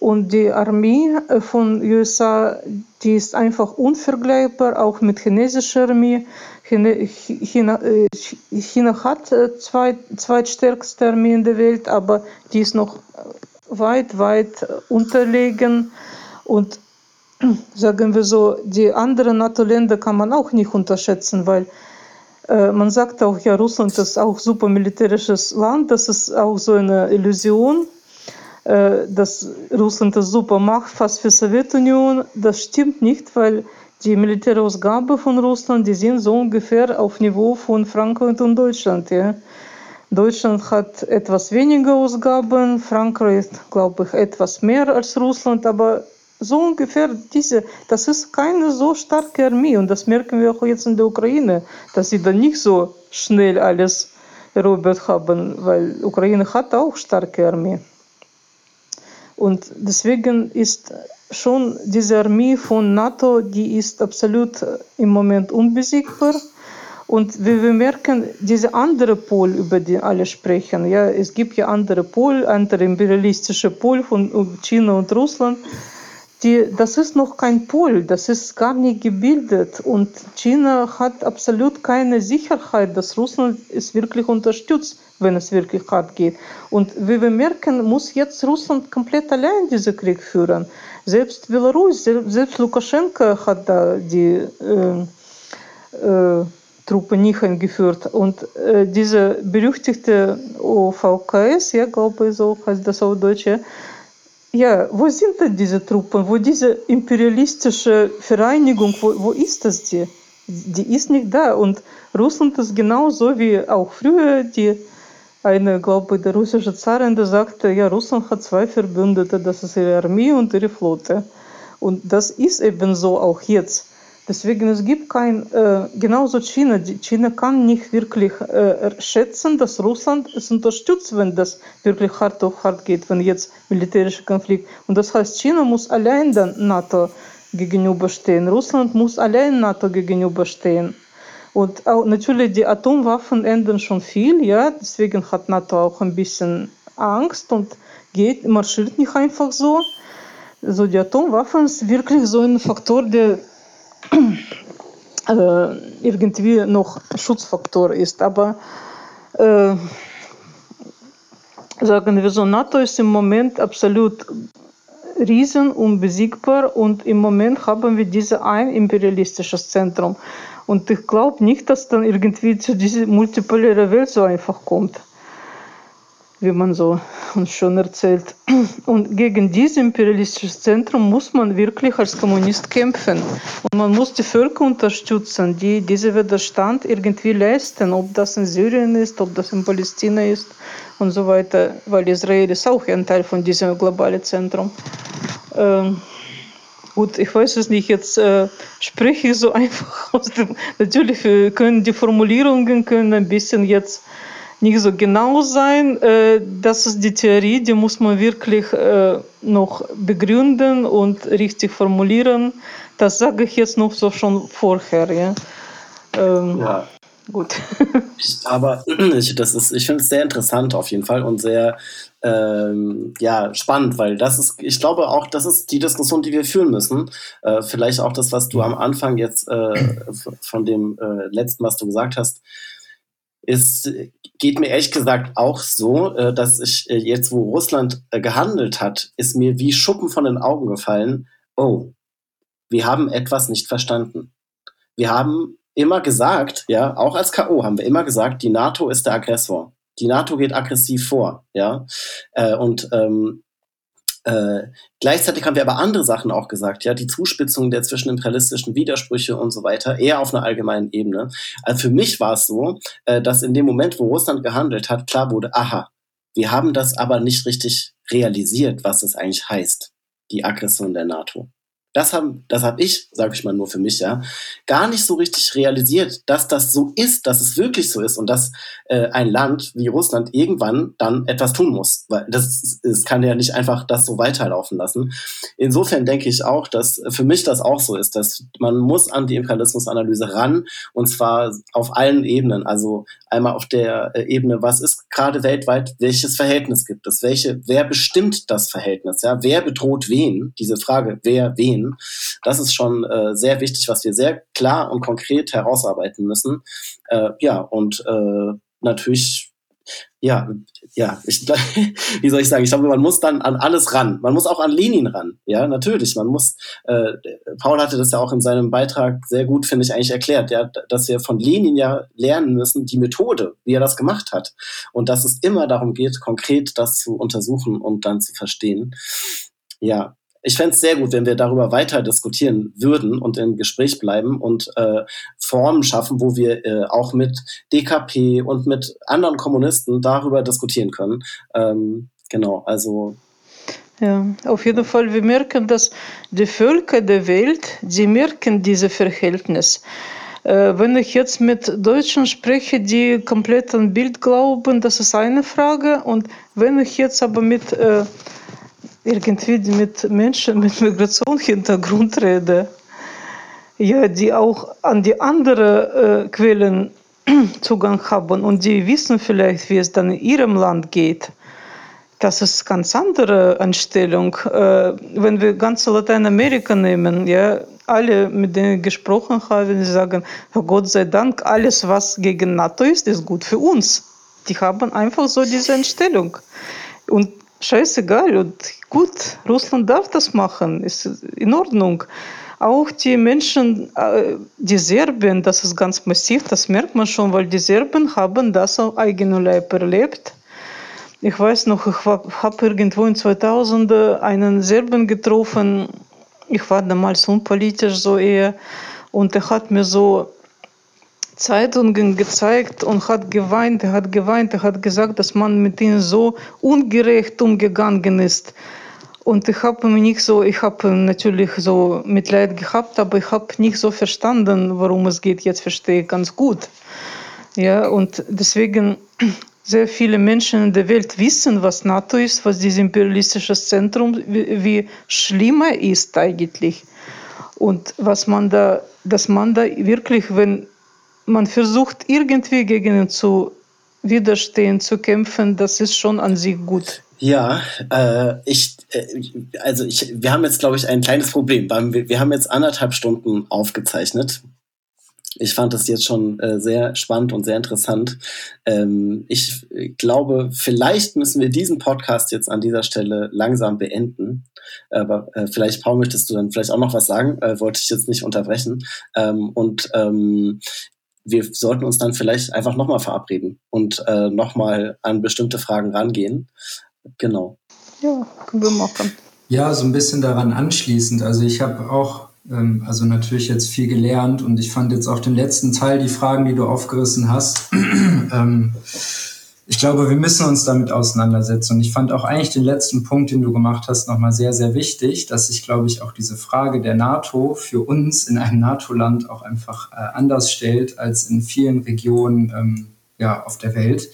Und die Armee äh, von USA, die ist einfach unvergleichbar, auch mit chinesischer Armee. China, äh, China hat äh, zwei, zweitstärkste Armee in der Welt, aber die ist noch weit, weit unterlegen. Und sagen wir so, die anderen NATO-Länder kann man auch nicht unterschätzen, weil äh, man sagt auch, ja, Russland ist auch super militärisches Land, das ist auch so eine Illusion äh, dass Russland das super macht, fast für Sowjetunion. Das stimmt nicht, weil die Militärausgabe von Russland, die sind so ungefähr auf Niveau von Frankreich und Deutschland. Ja. Deutschland hat etwas weniger Ausgaben, Frankreich, glaube ich, etwas mehr als Russland, aber so ungefähr diese, das ist keine so starke Armee und das merken wir auch jetzt in der Ukraine, dass sie dann nicht so schnell alles erobert haben, weil Ukraine hat auch starke Armee. Und deswegen ist schon diese Armee von NATO, die ist absolut im Moment unbesiegbar. Und wie wir merken, diese andere Pol, über die alle sprechen, ja, es gibt ja andere Pol, andere imperialistische Pol von China und Russland, die, das ist noch kein Pol, das ist gar nicht gebildet. Und China hat absolut keine Sicherheit, dass Russland es wirklich unterstützt, wenn es wirklich hart geht. Und wie wir merken, muss jetzt Russland komplett allein diesen Krieg führen. Selbst Belarus, selbst Lukaschenko hat da die äh, äh, Truppe nicht eingeführt. Und äh, diese berüchtigte OVKS, ja, glaube ich, so heißt das auf Deutsch, ja, wo sind denn diese Truppen? Wo diese imperialistische Vereinigung, wo, wo ist das die? Die ist nicht da. Und Russland ist genauso wie auch früher die eine, glaube ich, der russische Zarin, der sagte, ja, Russland hat zwei Verbündete, das ist ihre Armee und ihre Flotte. Und das ist eben so auch jetzt. Deswegen es gibt kein, äh, genauso China, China kann nicht wirklich äh, schätzen, dass Russland es unterstützt, wenn das wirklich hart auf hart geht, wenn jetzt militärischer Konflikt. Und das heißt, China muss allein dann NATO gegenüberstehen, Russland muss allein NATO gegenüberstehen. Und auch natürlich die Atomwaffen ändern schon viel, ja, deswegen hat NATO auch ein bisschen Angst und geht, marschiert nicht einfach so. Also die Atomwaffen ist wirklich so ein Faktor, der äh, irgendwie noch Schutzfaktor ist. Aber äh, sagen wir so, NATO ist im Moment absolut riesen unbesiegbar und im Moment haben wir dieses ein imperialistisches Zentrum. Und ich glaube nicht, dass dann irgendwie zu dieser multipolären Welt so einfach kommt wie man so uns schon erzählt. Und gegen dieses imperialistische Zentrum muss man wirklich als Kommunist kämpfen. Und man muss die Völker unterstützen, die diesen Widerstand irgendwie leisten, ob das in Syrien ist, ob das in Palästina ist und so weiter, weil Israel ist auch ein Teil von diesem globalen Zentrum. Ähm, gut, ich weiß es nicht, jetzt äh, spreche ich so einfach aus dem, natürlich können die Formulierungen können ein bisschen jetzt nicht so genau sein. Äh, das ist die Theorie, die muss man wirklich äh, noch begründen und richtig formulieren. Das sage ich jetzt noch so schon vorher. Ja. Ähm, ja. Gut. Aber ich, ich finde es sehr interessant auf jeden Fall und sehr ähm, ja, spannend, weil das ist, ich glaube auch, das ist die Diskussion, die wir führen müssen. Äh, vielleicht auch das, was du am Anfang jetzt äh, von dem äh, letzten, was du gesagt hast, ist, geht mir ehrlich gesagt auch so, äh, dass ich äh, jetzt, wo Russland äh, gehandelt hat, ist mir wie Schuppen von den Augen gefallen. Oh, wir haben etwas nicht verstanden. Wir haben immer gesagt, ja, auch als K.O. haben wir immer gesagt, die NATO ist der Aggressor. Die NATO geht aggressiv vor, ja. und ähm, äh, gleichzeitig haben wir aber andere Sachen auch gesagt, ja, die Zuspitzung der zwischenimperialistischen Widersprüche und so weiter, eher auf einer allgemeinen Ebene. Also für mich war es so, äh, dass in dem Moment, wo Russland gehandelt hat, klar wurde, aha, wir haben das aber nicht richtig realisiert, was das eigentlich heißt, die Aggression der NATO. Das habe das hab ich, sage ich mal nur für mich, ja, gar nicht so richtig realisiert, dass das so ist, dass es wirklich so ist und dass äh, ein Land wie Russland irgendwann dann etwas tun muss. Weil das, das kann ja nicht einfach das so weiterlaufen lassen. Insofern denke ich auch, dass für mich das auch so ist, dass man muss an die Imperialismusanalyse ran und zwar auf allen Ebenen. Also einmal auf der äh, Ebene, was ist gerade weltweit, welches Verhältnis gibt es, welche, wer bestimmt das Verhältnis, ja, wer bedroht wen? Diese Frage, wer wen gehen. Das ist schon äh, sehr wichtig, was wir sehr klar und konkret herausarbeiten müssen. Äh, ja, und äh, natürlich ja, ja, ich, wie soll ich sagen, ich glaube, man muss dann an alles ran. Man muss auch an Lenin ran. Ja, natürlich. Man muss, äh, Paul hatte das ja auch in seinem Beitrag sehr gut, finde ich, eigentlich erklärt, ja, dass wir von Lenin ja lernen müssen, die Methode, wie er das gemacht hat. Und dass es immer darum geht, konkret das zu untersuchen und dann zu verstehen. Ja, ich fände es sehr gut, wenn wir darüber weiter diskutieren würden und im Gespräch bleiben und äh, Formen schaffen, wo wir äh, auch mit DKP und mit anderen Kommunisten darüber diskutieren können. Ähm, genau, also ja, auf jeden Fall. Wir merken, dass die Völker der Welt, die merken diese Verhältnis. Äh, wenn ich jetzt mit Deutschen spreche, die komplett an Bild glauben, das ist eine Frage. Und wenn ich jetzt aber mit äh, irgendwie mit Menschen mit Migrationshintergrund rede, ja, die auch an die anderen äh, Quellen Zugang haben und die wissen vielleicht, wie es dann in ihrem Land geht. Das ist ganz andere Einstellung. Äh, wenn wir ganz Lateinamerika nehmen, ja, alle, mit denen ich gesprochen habe, sagen, Gott sei Dank, alles, was gegen NATO ist, ist gut für uns. Die haben einfach so diese Einstellung. Und scheißegal. Und gut, Russland darf das machen, ist in Ordnung. Auch die Menschen, äh, die Serben, das ist ganz massiv, das merkt man schon, weil die Serben haben das auf eigenen Leib erlebt. Ich weiß noch, ich habe irgendwo in 2000 einen Serben getroffen. Ich war damals unpolitisch so eher. Und er hat mir so Zeitungen gezeigt und hat geweint, er hat geweint, er hat gesagt, dass man mit ihnen so ungerecht umgegangen ist. Und ich habe nicht so, ich habe natürlich so Mitleid gehabt, aber ich habe nicht so verstanden, worum es geht. Jetzt verstehe ich ganz gut. Ja, und deswegen sehr viele Menschen in der Welt wissen, was NATO ist, was dieses imperialistische Zentrum, wie, wie schlimmer ist eigentlich. Und was man da, dass man da wirklich, wenn man versucht irgendwie gegen ihn zu widerstehen, zu kämpfen, das ist schon an sich gut. Ja, äh, ich, äh, also ich, wir haben jetzt, glaube ich, ein kleines Problem. Wir, wir haben jetzt anderthalb Stunden aufgezeichnet. Ich fand das jetzt schon äh, sehr spannend und sehr interessant. Ähm, ich glaube, vielleicht müssen wir diesen Podcast jetzt an dieser Stelle langsam beenden. Aber äh, vielleicht, Paul, möchtest du dann vielleicht auch noch was sagen? Äh, wollte ich jetzt nicht unterbrechen. Ähm, und ähm, wir sollten uns dann vielleicht einfach nochmal verabreden und äh, nochmal an bestimmte Fragen rangehen. Genau. Ja, können wir machen. Ja, so ein bisschen daran anschließend. Also ich habe auch, ähm, also natürlich jetzt viel gelernt und ich fand jetzt auch den letzten Teil, die Fragen, die du aufgerissen hast, ähm, ich glaube, wir müssen uns damit auseinandersetzen. Und ich fand auch eigentlich den letzten Punkt, den du gemacht hast, nochmal sehr, sehr wichtig, dass sich, glaube ich, auch diese Frage der NATO für uns in einem NATO-Land auch einfach äh, anders stellt als in vielen Regionen ähm, ja, auf der Welt.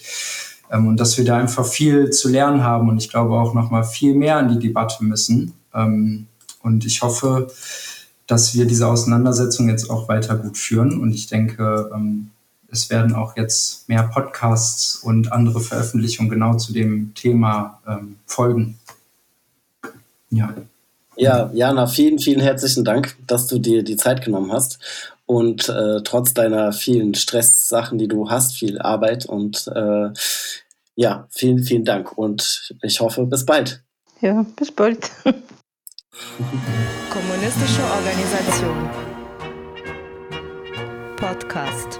Ähm, und dass wir da einfach viel zu lernen haben und ich glaube auch nochmal viel mehr in die Debatte müssen. Ähm, und ich hoffe, dass wir diese Auseinandersetzung jetzt auch weiter gut führen. Und ich denke, ähm, es werden auch jetzt mehr Podcasts und andere Veröffentlichungen genau zu dem Thema ähm, folgen. Ja. Ja, Jana, vielen, vielen herzlichen Dank, dass du dir die Zeit genommen hast und äh, trotz deiner vielen Stresssachen, die du hast, viel Arbeit und äh, ja, vielen, vielen Dank und ich hoffe, bis bald. Ja, bis bald. Kommunistische Organisation. Podcast.